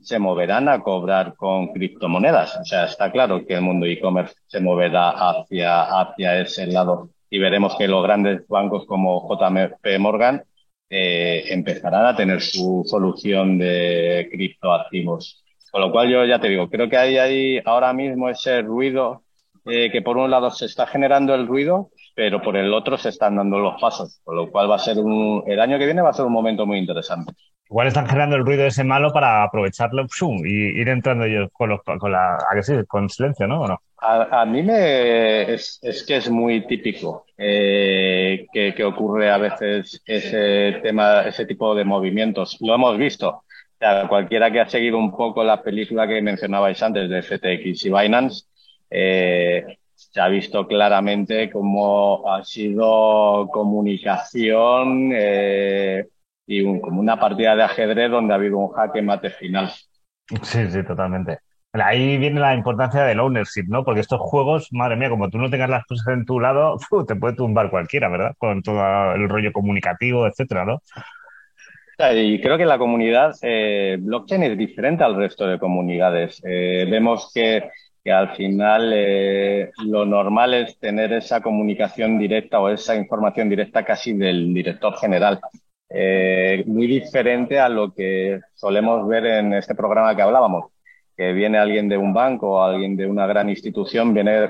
se moverán a cobrar con criptomonedas. O sea, está claro que el mundo e-commerce se moverá hacia, hacia ese lado y veremos que los grandes bancos como JP Morgan eh, empezarán a tener su solución de criptoactivos. Con lo cual yo ya te digo, creo que hay ahí ahora mismo ese ruido eh, que por un lado se está generando el ruido, pero por el otro se están dando los pasos, con lo cual va a ser un, el año que viene va a ser un momento muy interesante. Igual están generando el ruido ese malo para aprovecharlo y ir entrando ellos con, los, con la, con silencio, ¿no? no? A, mí me es, que es muy típico eh, que, ocurre a veces ese tema, ese tipo de movimientos. Lo hemos visto. Cualquiera que ha seguido un poco la película que mencionabais antes de FTX y Binance, eh, se ha visto claramente cómo ha sido comunicación eh, y como una partida de ajedrez donde ha habido un jaque mate final. Sí, sí, totalmente. Ahí viene la importancia del ownership, ¿no? Porque estos juegos, madre mía, como tú no tengas las cosas en tu lado, (laughs) te puede tumbar cualquiera, ¿verdad? Con todo el rollo comunicativo, etcétera, ¿no? Y creo que la comunidad eh, blockchain es diferente al resto de comunidades. Eh, vemos que, al final eh, lo normal es tener esa comunicación directa o esa información directa casi del director general. Muy diferente a lo que solemos ver en este programa que hablábamos, que viene alguien de un banco o alguien de una gran institución, viene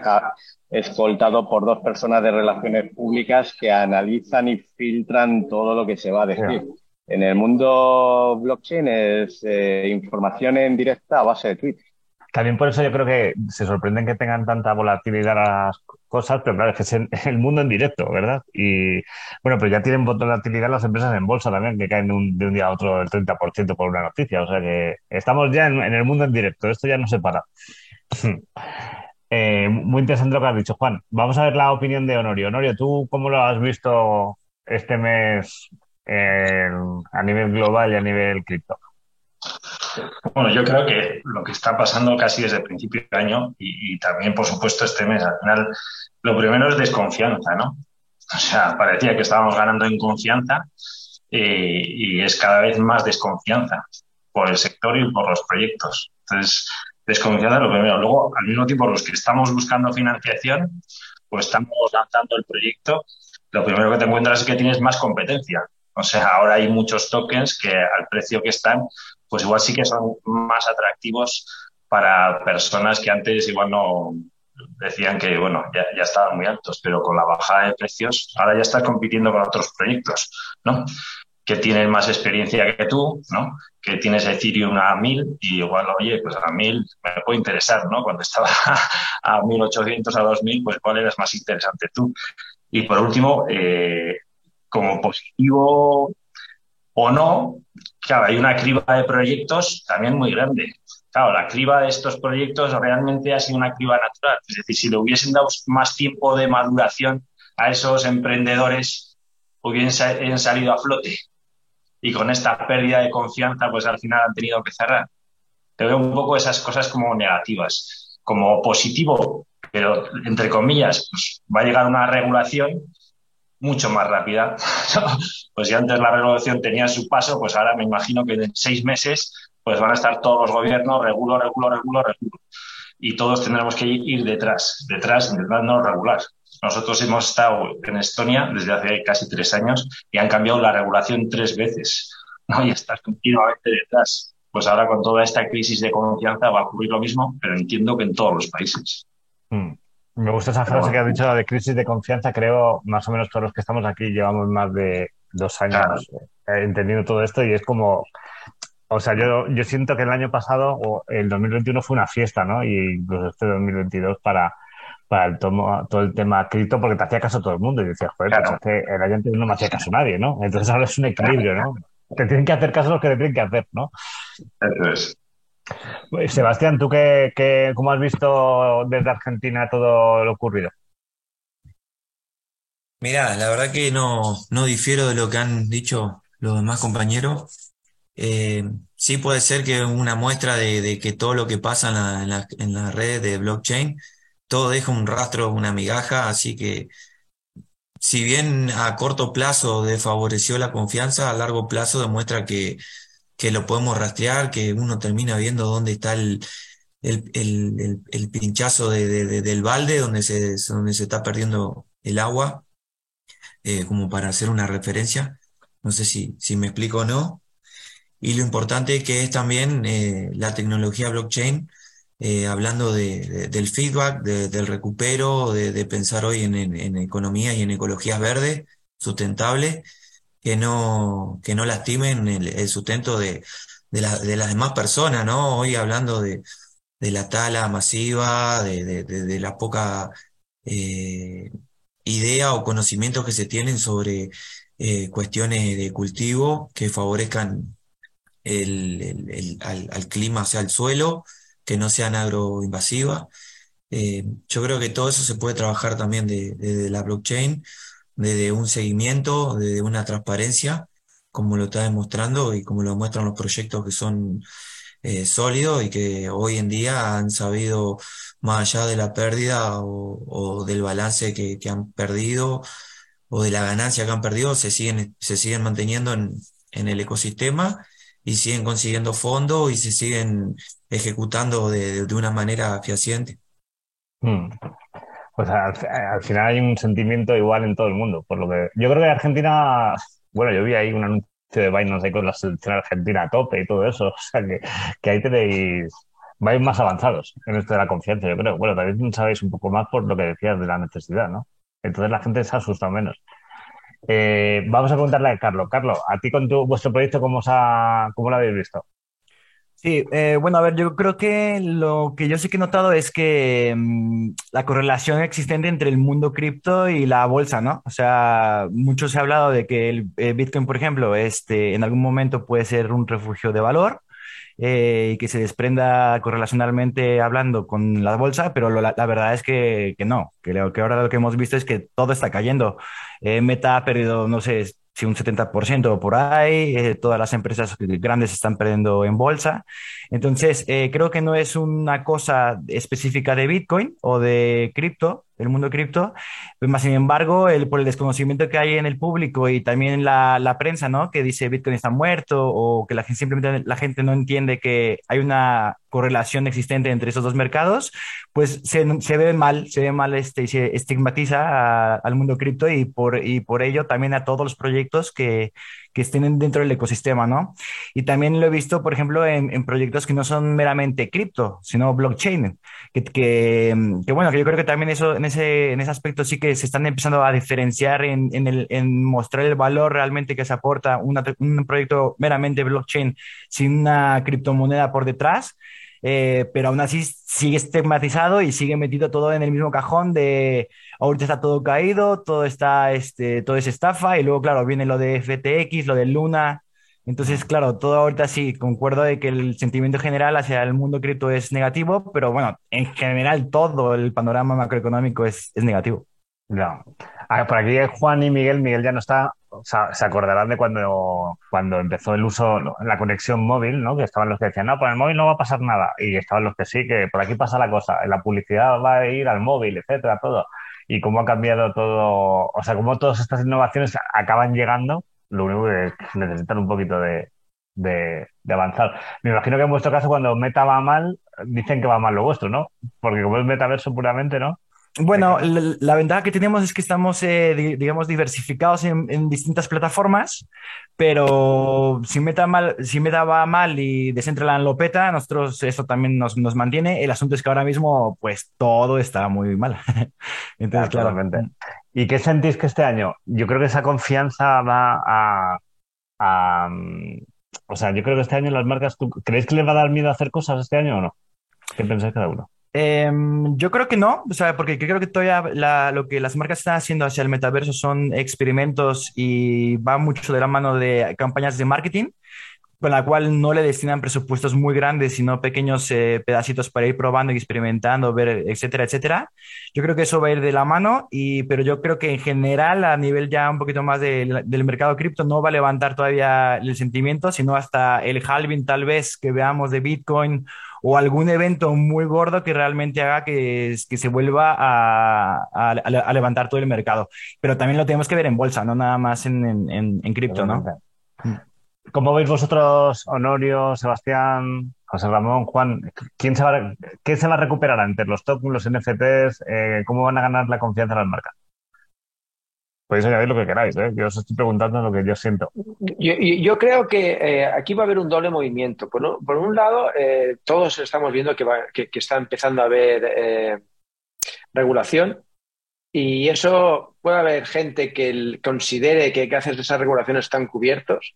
escoltado por dos personas de relaciones públicas que analizan y filtran todo lo que se va a decir. En el mundo blockchain es eh, información en directa a base de tweets. También por eso yo creo que se sorprenden que tengan tanta volatilidad las cosas, pero claro, es que es el mundo en directo, ¿verdad? Y bueno, pero ya tienen volatilidad las empresas en bolsa también, que caen de un, de un día a otro el 30% por una noticia. O sea que estamos ya en, en, el mundo en directo, esto ya no se para. (clears throat) eh, muy interesante lo que has dicho, Juan. Vamos a ver la opinión de Honorio. Honorio, ¿tú cómo lo has visto este mes eh, a nivel global y a nivel cripto? Bueno, yo creo que lo que está pasando casi desde el principio del año y, también, por supuesto, este mes, al final, lo primero es desconfianza, ¿no? O sea, parecía que estábamos ganando en confianza eh, y es cada vez más desconfianza por el sector y por los proyectos. Entonces, desconfianza lo primero. Luego, al mismo tiempo, los que estamos buscando financiación, pues estamos lanzando el proyecto. Lo primero que te encuentras es que tienes más competencia. O sea, ahora hay muchos tokens que al precio que están, pues igual sí que son más atractivos para personas que antes igual no decían que, bueno, ya, ya estaban muy altos, pero con la bajada de precios, ahora ya estás compitiendo con otros proyectos, ¿no? Que tienen más experiencia que tú, ¿no? Que tienes Ethereum a 1000 y igual, oye, pues a 1000 me puede interesar, ¿no? Cuando estaba (laughs) a 1800, a 2000, pues cuál eras más interesante tú. Y por último, eh, como positivo o no, claro, hay una criba de proyectos también muy grande. Claro, la criba de estos proyectos realmente ha sido una criba natural. Es decir, si le hubiesen dado más tiempo de maduración a esos emprendedores, hubiesen salido a flote. Y con esta pérdida de confianza, pues al final han tenido que cerrar. Te veo un poco esas cosas como negativas. Como positivo, pero entre comillas, pues va a llegar una regulación mucho más rápida. (laughs) pues si antes la regulación tenía su paso, pues ahora me imagino que en seis meses pues van a estar todos los gobiernos regulo, regulo, regulo, regulo. Y todos tendremos que ir detrás, detrás, intentando regular. Nosotros hemos estado en Estonia desde hace casi tres años y han cambiado la regulación tres veces, ¿no? Y estás continuamente detrás. Pues ahora con toda esta crisis de confianza va a ocurrir lo mismo, pero entiendo que en todos los países. Mm. Me gusta esa frase que has dicho de crisis de confianza. Creo, más o menos todos los que estamos aquí llevamos más de dos años claro. entendiendo todo esto y es como, o sea, yo, yo siento que el año pasado, o el 2021 fue una fiesta, ¿no? Y incluso este 2022 para, para el tomo, todo el tema cripto, porque te hacía caso todo el mundo. Y decías, joder, claro. pues el año anterior no me hacía caso nadie, ¿no? Entonces ahora es un equilibrio, ¿no? Te tienen que hacer caso los que te tienen que hacer, ¿no? Eso es. Sebastián, ¿tú qué, qué, cómo has visto desde Argentina todo lo ocurrido? Mira, la verdad que no, no difiero de lo que han dicho los demás compañeros. Eh, sí puede ser que una muestra de, que todo lo que pasa en la, en, red de blockchain, todo deja un rastro, una migaja, así que si bien a corto plazo desfavoreció la confianza, a largo plazo demuestra que que lo podemos rastrear, que uno termina viendo dónde está el, el, el, pinchazo de, de, del balde, donde se, donde se está perdiendo el agua, eh, como para hacer una referencia. No sé si, si me explico o no. Y lo importante que es también eh, la tecnología blockchain, eh, hablando de, del feedback, del recupero, de, pensar hoy en, en, en economía y en ecologías verdes, sustentables que no, que no lastimen el, sustento de, de, la, de, las demás personas, ¿no? Hoy hablando de, de la tala masiva, de, de, la poca eh, idea o conocimiento que se tienen sobre eh, cuestiones de cultivo que favorezcan el, el, al, al, clima, o sea, al suelo, que no sean agroinvasivas. Eh, yo creo que todo eso se puede trabajar también de, de, de la blockchain desde un seguimiento, desde una transparencia, como lo está demostrando y como lo demuestran los proyectos que son eh, sólidos y que hoy en día han sabido, más allá de la pérdida o, del balance que, han perdido o de la ganancia que han perdido, se siguen, se siguen manteniendo en, el ecosistema y siguen consiguiendo fondos y se siguen ejecutando de, una manera fehaciente. Hmm. Pues al, al, final hay un sentimiento igual en todo el mundo. Por lo que yo creo que Argentina, bueno, yo vi ahí un anuncio de Binance ahí con la selección argentina a tope y todo eso. (laughs) O sea que, que ahí tenéis, vais más avanzados en esto de la confianza, yo creo. Bueno, también sabéis un poco más por lo que decías de la necesidad, ¿no? Entonces la gente se asusta menos. Eh, vamos a preguntarle a Carlos. Carlos, a ti con tu, vuestro proyecto, ¿cómo, os ha, cómo lo habéis visto? Sí, eh, bueno, a ver, yo creo que lo que yo sí que he notado es que mmm, la correlación existente entre el mundo cripto y la bolsa, ¿no? O sea, mucho se ha hablado de que el eh, Bitcoin, por ejemplo, este, en algún momento puede ser un refugio de valor eh, y que se desprenda correlacionalmente hablando con la bolsa, pero lo, la, la, verdad es que, que no, que, lo, que ahora lo que hemos visto es que todo está cayendo. Eh, Meta ha perdido, no sé, si un 70% por ahí, eh, todas las empresas grandes están perdiendo en bolsa. Entonces, eh, creo que no es una cosa específica de Bitcoin o de cripto, el mundo cripto, pues más sin embargo, el, por el desconocimiento que hay en el público y también la, la, prensa, ¿no? Que dice Bitcoin está muerto o que la gente, simplemente la gente no entiende que hay una correlación existente entre esos dos mercados, pues se, se ve mal, se ve mal este, se estigmatiza a, al mundo cripto y por, y por ello también a todos los proyectos que, que estén dentro del ecosistema, ¿no? Y también lo he visto, por ejemplo, en, en proyectos que no son meramente cripto, sino blockchain, que, que, que, bueno, que yo creo que también eso, en, ese, en ese aspecto sí que se están empezando a diferenciar en, en, el, en mostrar el valor realmente que se aporta una, un proyecto meramente blockchain sin una criptomoneda por detrás. Eh, pero aún así sigue estigmatizado y sigue metido todo en el mismo cajón de ahorita está todo caído, todo está, este, todo es estafa y luego, claro, viene lo de FTX, lo de Luna. Entonces, claro, todo ahorita sí, concuerdo de que el sentimiento general hacia el mundo cripto es negativo, pero bueno, en general todo el panorama macroeconómico es, es negativo. No. Ah, por aquí Juan y Miguel, Miguel ya no está, se acordarán de cuando, cuando empezó el uso, la conexión móvil, ¿no? Que estaban los que decían, no, por el móvil no va a pasar nada. Y estaban los que sí, que por aquí pasa la cosa, la publicidad va a ir al móvil, etcétera, todo. Y cómo ha cambiado todo, o sea, cómo todas estas innovaciones acaban llegando, lo único que necesitan un poquito de, de, de, avanzar. Me imagino que en vuestro caso, cuando Meta va mal, dicen que va mal lo vuestro, ¿no? Porque como es metaverso puramente, ¿no? Bueno, la, la, ventaja que tenemos es que estamos, eh, di, digamos, diversificados en, en, distintas plataformas, pero si Meta, mal, si Meta va mal y Decentraland lo peta, nosotros eso también nos, nos, mantiene. El asunto es que ahora mismo, pues, todo está muy mal. (laughs) Entonces, claro. ¿Y qué sentís que este año? Yo creo que esa confianza va a, a... O sea, yo creo que este año las marcas, ¿tú creéis que les va a dar miedo a hacer cosas este año o no? ¿Qué pensáis cada uno? Eh, yo creo que no, o sea, porque creo que todavía la, lo que las marcas están haciendo hacia el metaverso son experimentos y va mucho de la mano de campañas de marketing, con la cual no le destinan presupuestos muy grandes, sino pequeños eh, pedacitos para ir probando y experimentando, ver, etcétera, etcétera. Yo creo que eso va a ir de la mano, y, pero yo creo que en general, a nivel ya un poquito más de, del mercado cripto, no va a levantar todavía el sentimiento, sino hasta el halving tal vez que veamos de Bitcoin o algún evento muy gordo que realmente haga que, que se vuelva a, a, a, levantar todo el mercado. Pero también lo tenemos que ver en bolsa, no nada más en, en, en cripto, ¿no? ¿Cómo veis vosotros, Honorio, Sebastián, José Ramón, Juan? ¿Quién se va, ¿Qué se va a recuperar entre los tokens, los NFTs? Eh, ¿Cómo van a ganar la confianza de las marcas? Podéis añadir lo que queráis, ¿eh? Yo os estoy preguntando lo que yo siento. Yo, creo que eh, aquí va a haber un doble movimiento. Por un, por un lado, eh, todos estamos viendo que, va, que, está empezando a haber eh, regulación y eso puede haber gente que considere que gracias a esas regulaciones están cubiertos.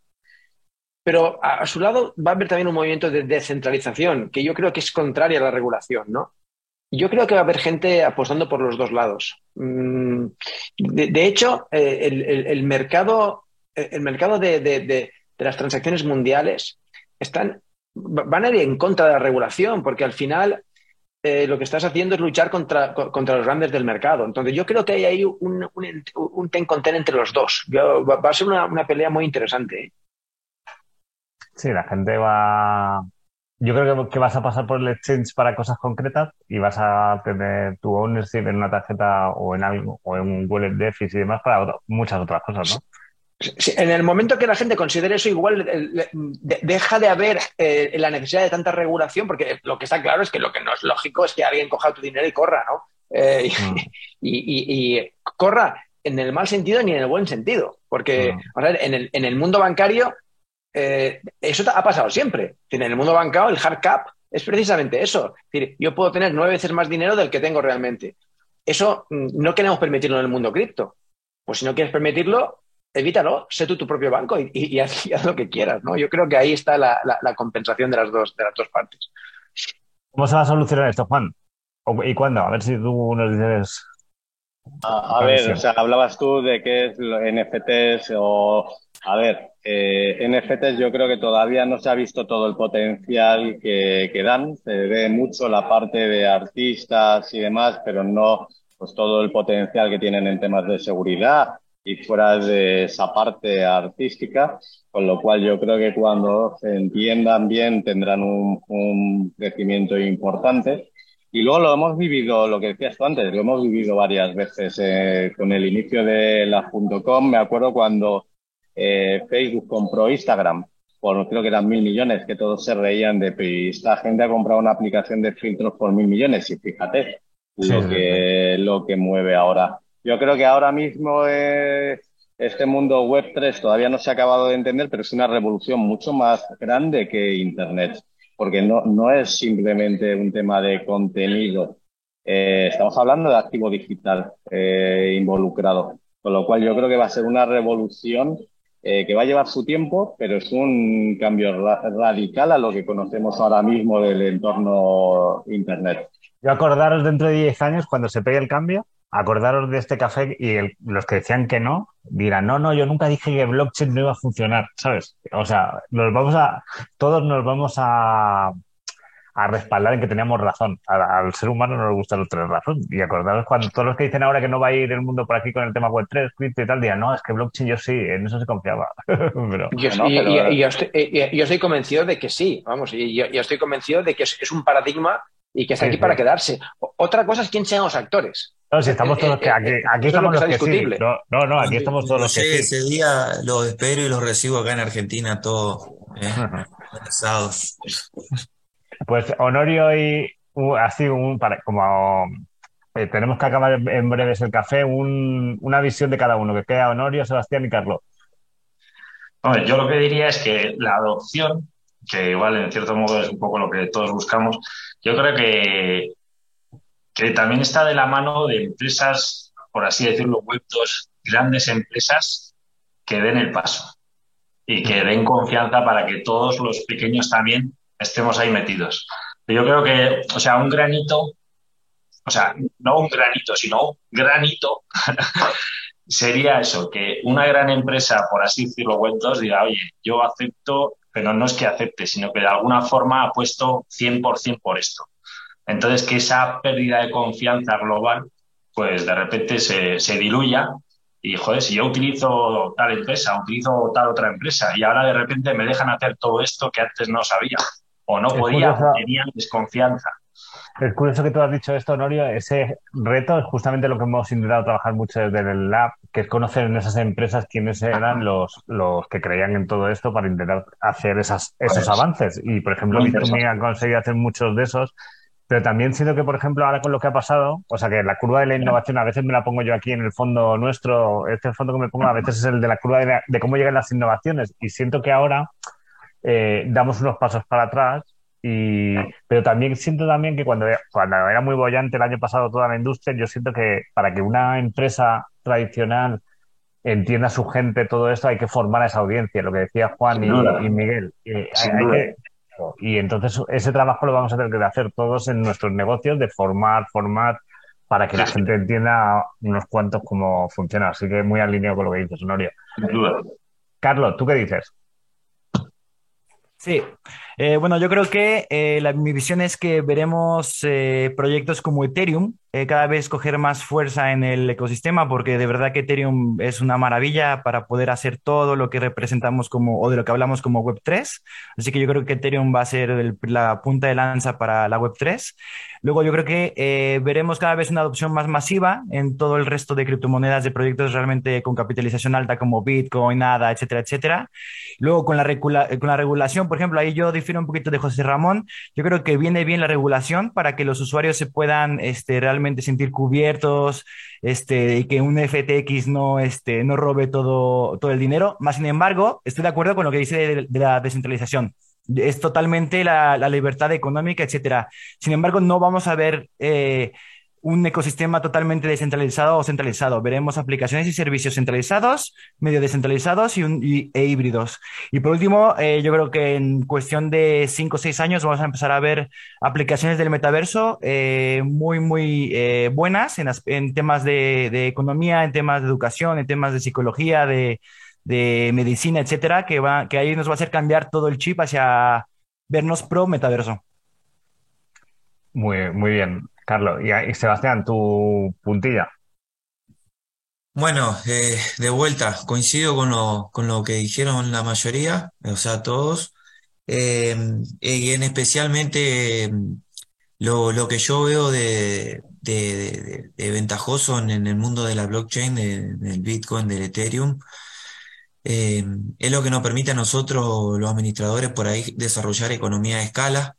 Pero a, su lado va a haber también un movimiento de descentralización, que yo creo que es contraria a la regulación, ¿no? Yo creo que va a haber gente apostando por los dos lados. Mm, de, hecho, eh, el, mercado, el mercado de, de, las transacciones mundiales están, van a ir en contra de la regulación, porque al final eh, lo que estás haciendo es luchar contra, contra, los grandes del mercado. Entonces, yo creo que hay ahí un, un, un ten con ten entre los dos. Va, va, a ser una, una pelea muy interesante. ¿eh? Sí, la gente va, yo creo que, vas a pasar por el exchange para cosas concretas y vas a tener tu ownership en una tarjeta o en algo o en un wallet DEFIS y demás para otro, muchas otras cosas, ¿no? en el momento que la gente considere eso, igual deja de haber eh, la necesidad de tanta regulación, porque lo que está claro es que lo que no es lógico es que alguien coja tu dinero y corra, ¿no? Eh, mm. (laughs) y, corra en el mal sentido ni en el buen sentido, porque mm. en, el, mundo bancario eh, eso ha pasado siempre. En el mundo bancario el hard cap es precisamente eso. Es decir, yo puedo tener nueve veces más dinero del que tengo realmente. Eso mm, no queremos permitirlo en el mundo cripto. Pues si no quieres permitirlo, evítalo, sé tú tu propio banco y, (laughs) haz, lo que quieras, ¿no? Yo creo que ahí está la, compensación de las, dos, de las dos partes. ¿Cómo se va a solucionar esto, Juan? ¿Y cuándo? A ver si tú nos dices... A, ver, o sea, hablabas tú de qué es NFTs o... A ver, eh, NFTs yo creo que todavía no se ha visto todo el potencial que, que dan. Se ve mucho la parte de artistas y demás, pero no pues todo el potencial que tienen en temas de seguridad y fuera de esa parte artística, con lo cual yo creo que cuando se entiendan bien tendrán un, crecimiento importante. Y luego lo hemos vivido, lo que decías tú antes, lo hemos vivido varias veces eh, con el inicio de la .com. Me acuerdo cuando eh, Facebook compró Instagram por creo que eran mil millones, que todos se reían de, que esta gente ha comprado una aplicación de filtros por mil millones y fíjate lo, que, lo que mueve ahora. Yo creo que ahora mismo eh, este mundo web 3 todavía no se ha acabado de entender, pero es una revolución mucho más grande que Internet, porque no, no es simplemente un tema de contenido. Eh, estamos hablando de activo digital eh, involucrado, con lo cual yo creo que va a ser una revolución que va a llevar su tiempo, pero es un cambio radical a lo que conocemos ahora mismo del entorno Internet. Yo acordaros dentro de 10 años, cuando se pegue el cambio, acordaros de este café y los que decían que no, dirán, no, no, yo nunca dije que blockchain no iba a funcionar, ¿sabes? O sea, nos vamos a, todos nos vamos a, a respaldar en que teníamos razón. al ser humano no le gusta no tener razón. Y acordaros cuando todos los que dicen ahora que no va a ir el mundo por aquí con el tema web 3, cripto y tal, dirán, no, es que blockchain yo sí, en eso se confiaba. pero, yo, estoy, convencido de que sí, vamos, y yo, estoy convencido de que es, un paradigma y que está aquí para quedarse. Otra cosa es quién sean los actores. No, si estamos todos que aquí, aquí estamos los que sí. No, no, aquí estamos todos los que sí. Ese día los espero y los recibo acá en Argentina todos ¿eh? Pues Honorio y así un como eh, tenemos que acabar en breves el café, un, una visión de cada uno, que queda Honorio, Sebastián y Carlos. Yo lo que diría es que la adopción, que igual en cierto modo es un poco lo que todos buscamos, yo creo que que también está de la mano de empresas, por así decirlo, web grandes empresas que den el paso y que den confianza para que todos los pequeños también estemos ahí metidos. Yo creo que, o sea, un granito, o sea, no un granito, sino un granito, (laughs) sería eso, que una gran empresa, por así decirlo, web diga, oye, yo acepto, pero no es que acepte, sino que de alguna forma ha puesto 100% por esto. Entonces, que esa pérdida de confianza global, pues de repente se, se diluya y, joder, si yo utilizo tal empresa, utilizo tal otra empresa y ahora de repente me dejan hacer todo esto que antes no sabía o no podía, tenían desconfianza. Es curioso que tú has dicho esto, Norio. Ese reto es justamente lo que hemos intentado trabajar mucho desde el lab, que es conocer en esas empresas quiénes eran los, los que creían en todo esto para intentar hacer esas, esos pues, avances. Y, por ejemplo, Bitcoin ha conseguido hacer muchos de esos pero también siento que, por ejemplo, ahora con lo que ha pasado, o sea, que la curva de la innovación a veces me la pongo yo aquí en el fondo nuestro, este fondo que me pongo a veces es el de la curva de, cómo llegan las innovaciones. Y siento que ahora eh, damos unos pasos para atrás. Y, pero también siento también que cuando, cuando era muy bollante el año pasado toda la industria, yo siento que para que una empresa tradicional entienda a su gente todo esto, hay que formar a esa audiencia, lo que decía Juan y, Miguel. Eh, hay, que, y entonces ese trabajo lo vamos a tener que hacer todos en nuestros negocios, de formar, formar, para que la gente entienda unos cuantos cómo funciona. Así que muy alineado con lo que dices, Honorio. Carlos, ¿tú qué dices? Sí, Eh, bueno, yo creo que eh, la, mi visión es que veremos eh, proyectos como Ethereum cada vez coger más fuerza en el ecosistema porque de verdad que Ethereum es una maravilla para poder hacer todo lo que representamos como o de lo que hablamos como Web3. Así que yo creo que Ethereum va a ser la punta de lanza para la Web3. Luego yo creo que veremos cada vez una adopción más masiva en todo el resto de criptomonedas de proyectos realmente con capitalización alta como Bitcoin, ADA, etcétera, etcétera. Luego con la, con la regulación, por ejemplo, ahí yo un poquito de José Ramón. Yo creo que viene bien la regulación para que los usuarios se puedan este, realmente sentir cubiertos este, y que un FTX no, este, no robe todo, todo el dinero. Más sin embargo, estoy de acuerdo con lo que dice de, la descentralización es totalmente la, la, libertad económica, etcétera. Sin embargo, no vamos a ver eh, un ecosistema totalmente descentralizado o centralizado. Veremos aplicaciones y servicios centralizados, medio descentralizados y, e híbridos. Y por último, eh, yo creo que en cuestión de cinco o seis años vamos a empezar a ver aplicaciones del metaverso eh, muy, muy eh, buenas en, temas de, economía, en temas de educación, en temas de psicología, de, medicina, etcétera, que, va, que ahí nos va a hacer cambiar todo el chip hacia vernos pro metaverso. Muy, muy bien. Carlos, y, Sebastián, tu puntilla. Bueno, eh, de vuelta, coincido con lo, con lo que dijeron la mayoría, o sea, todos, em, y en especialmente em, lo, que yo veo de, ventajoso en, el mundo de la blockchain, del Bitcoin, del Ethereum, em, es lo que nos permite a nosotros, los administradores, por ahí desarrollar economía de escala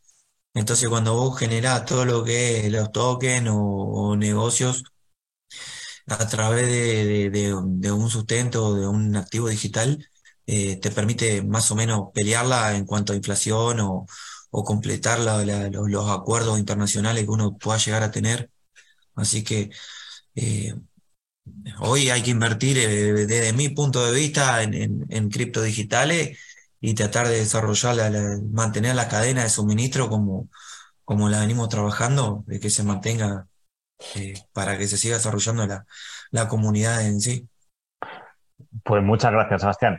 entonces, cuando vos generás todo lo que es los tokens o, negocios a través de, un sustento, de un activo digital, eh, te permite más o menos pelearla en cuanto a inflación o, completar los, acuerdos internacionales que uno pueda llegar a tener. Así que eh, hoy hay que invertir eh, desde mi punto de vista en, en, en cripto digitales y tratar de desarrollar, la, mantener la cadena de suministro como, como la venimos trabajando, de que se mantenga eh, para que se siga desarrollando la, la comunidad en sí. Pues muchas gracias, Sebastián.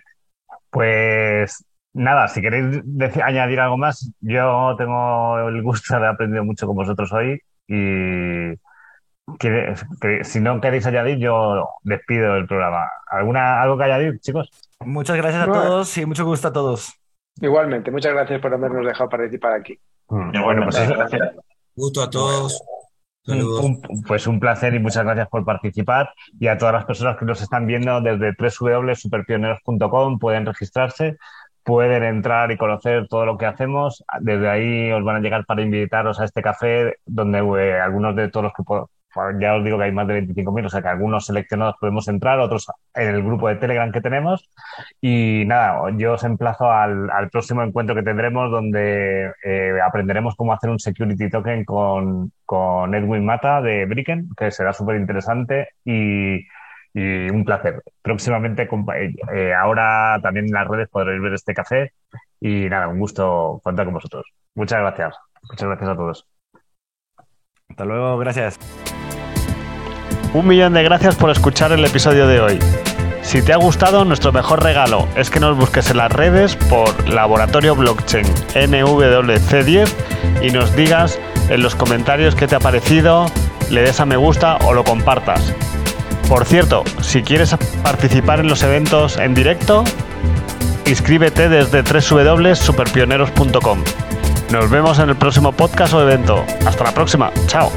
Pues nada, si queréis añadir algo más, yo tengo el gusto de haber aprendido mucho con vosotros hoy y si no queréis añadir, yo despido el programa. ¿Alguna, ¿Algo que añadir, chicos? Muchas gracias a todos y mucho gusto a todos. Igualmente, muchas gracias por habernos dejado participar aquí. Mm, bueno, pues gracias. Gusto a todos. pues un placer y muchas gracias por participar. Y a todas las personas que nos están viendo desde www.superpioneros.com pueden registrarse, pueden entrar y conocer todo lo que hacemos. Desde ahí os van a llegar para invitaros a este café, donde eh, algunos de todos los que ya os digo que hay más de 25.000, o sea que algunos seleccionados podemos entrar, otros en el grupo de Telegram que tenemos. Y nada, yo os emplazo al, próximo encuentro que tendremos donde eh, aprenderemos cómo hacer un security token con, con Edwin Mata de Bricken, que será súper interesante y, un placer. Próximamente, eh, ahora también en las redes podréis ver este café y nada, un gusto contar con vosotros. Muchas gracias. Muchas gracias a todos. Hasta luego, gracias. Un millón de gracias por escuchar el episodio de hoy. Si te ha gustado, nuestro mejor regalo es que nos busques en las redes por Laboratorio Blockchain NWC10 y nos digas en los comentarios qué te ha parecido, le des a me gusta o lo compartas. Por cierto, si quieres participar en los eventos en directo, inscríbete desde www.superpioneros.com. Nos vemos en el próximo podcast o evento. Hasta la próxima. Chao.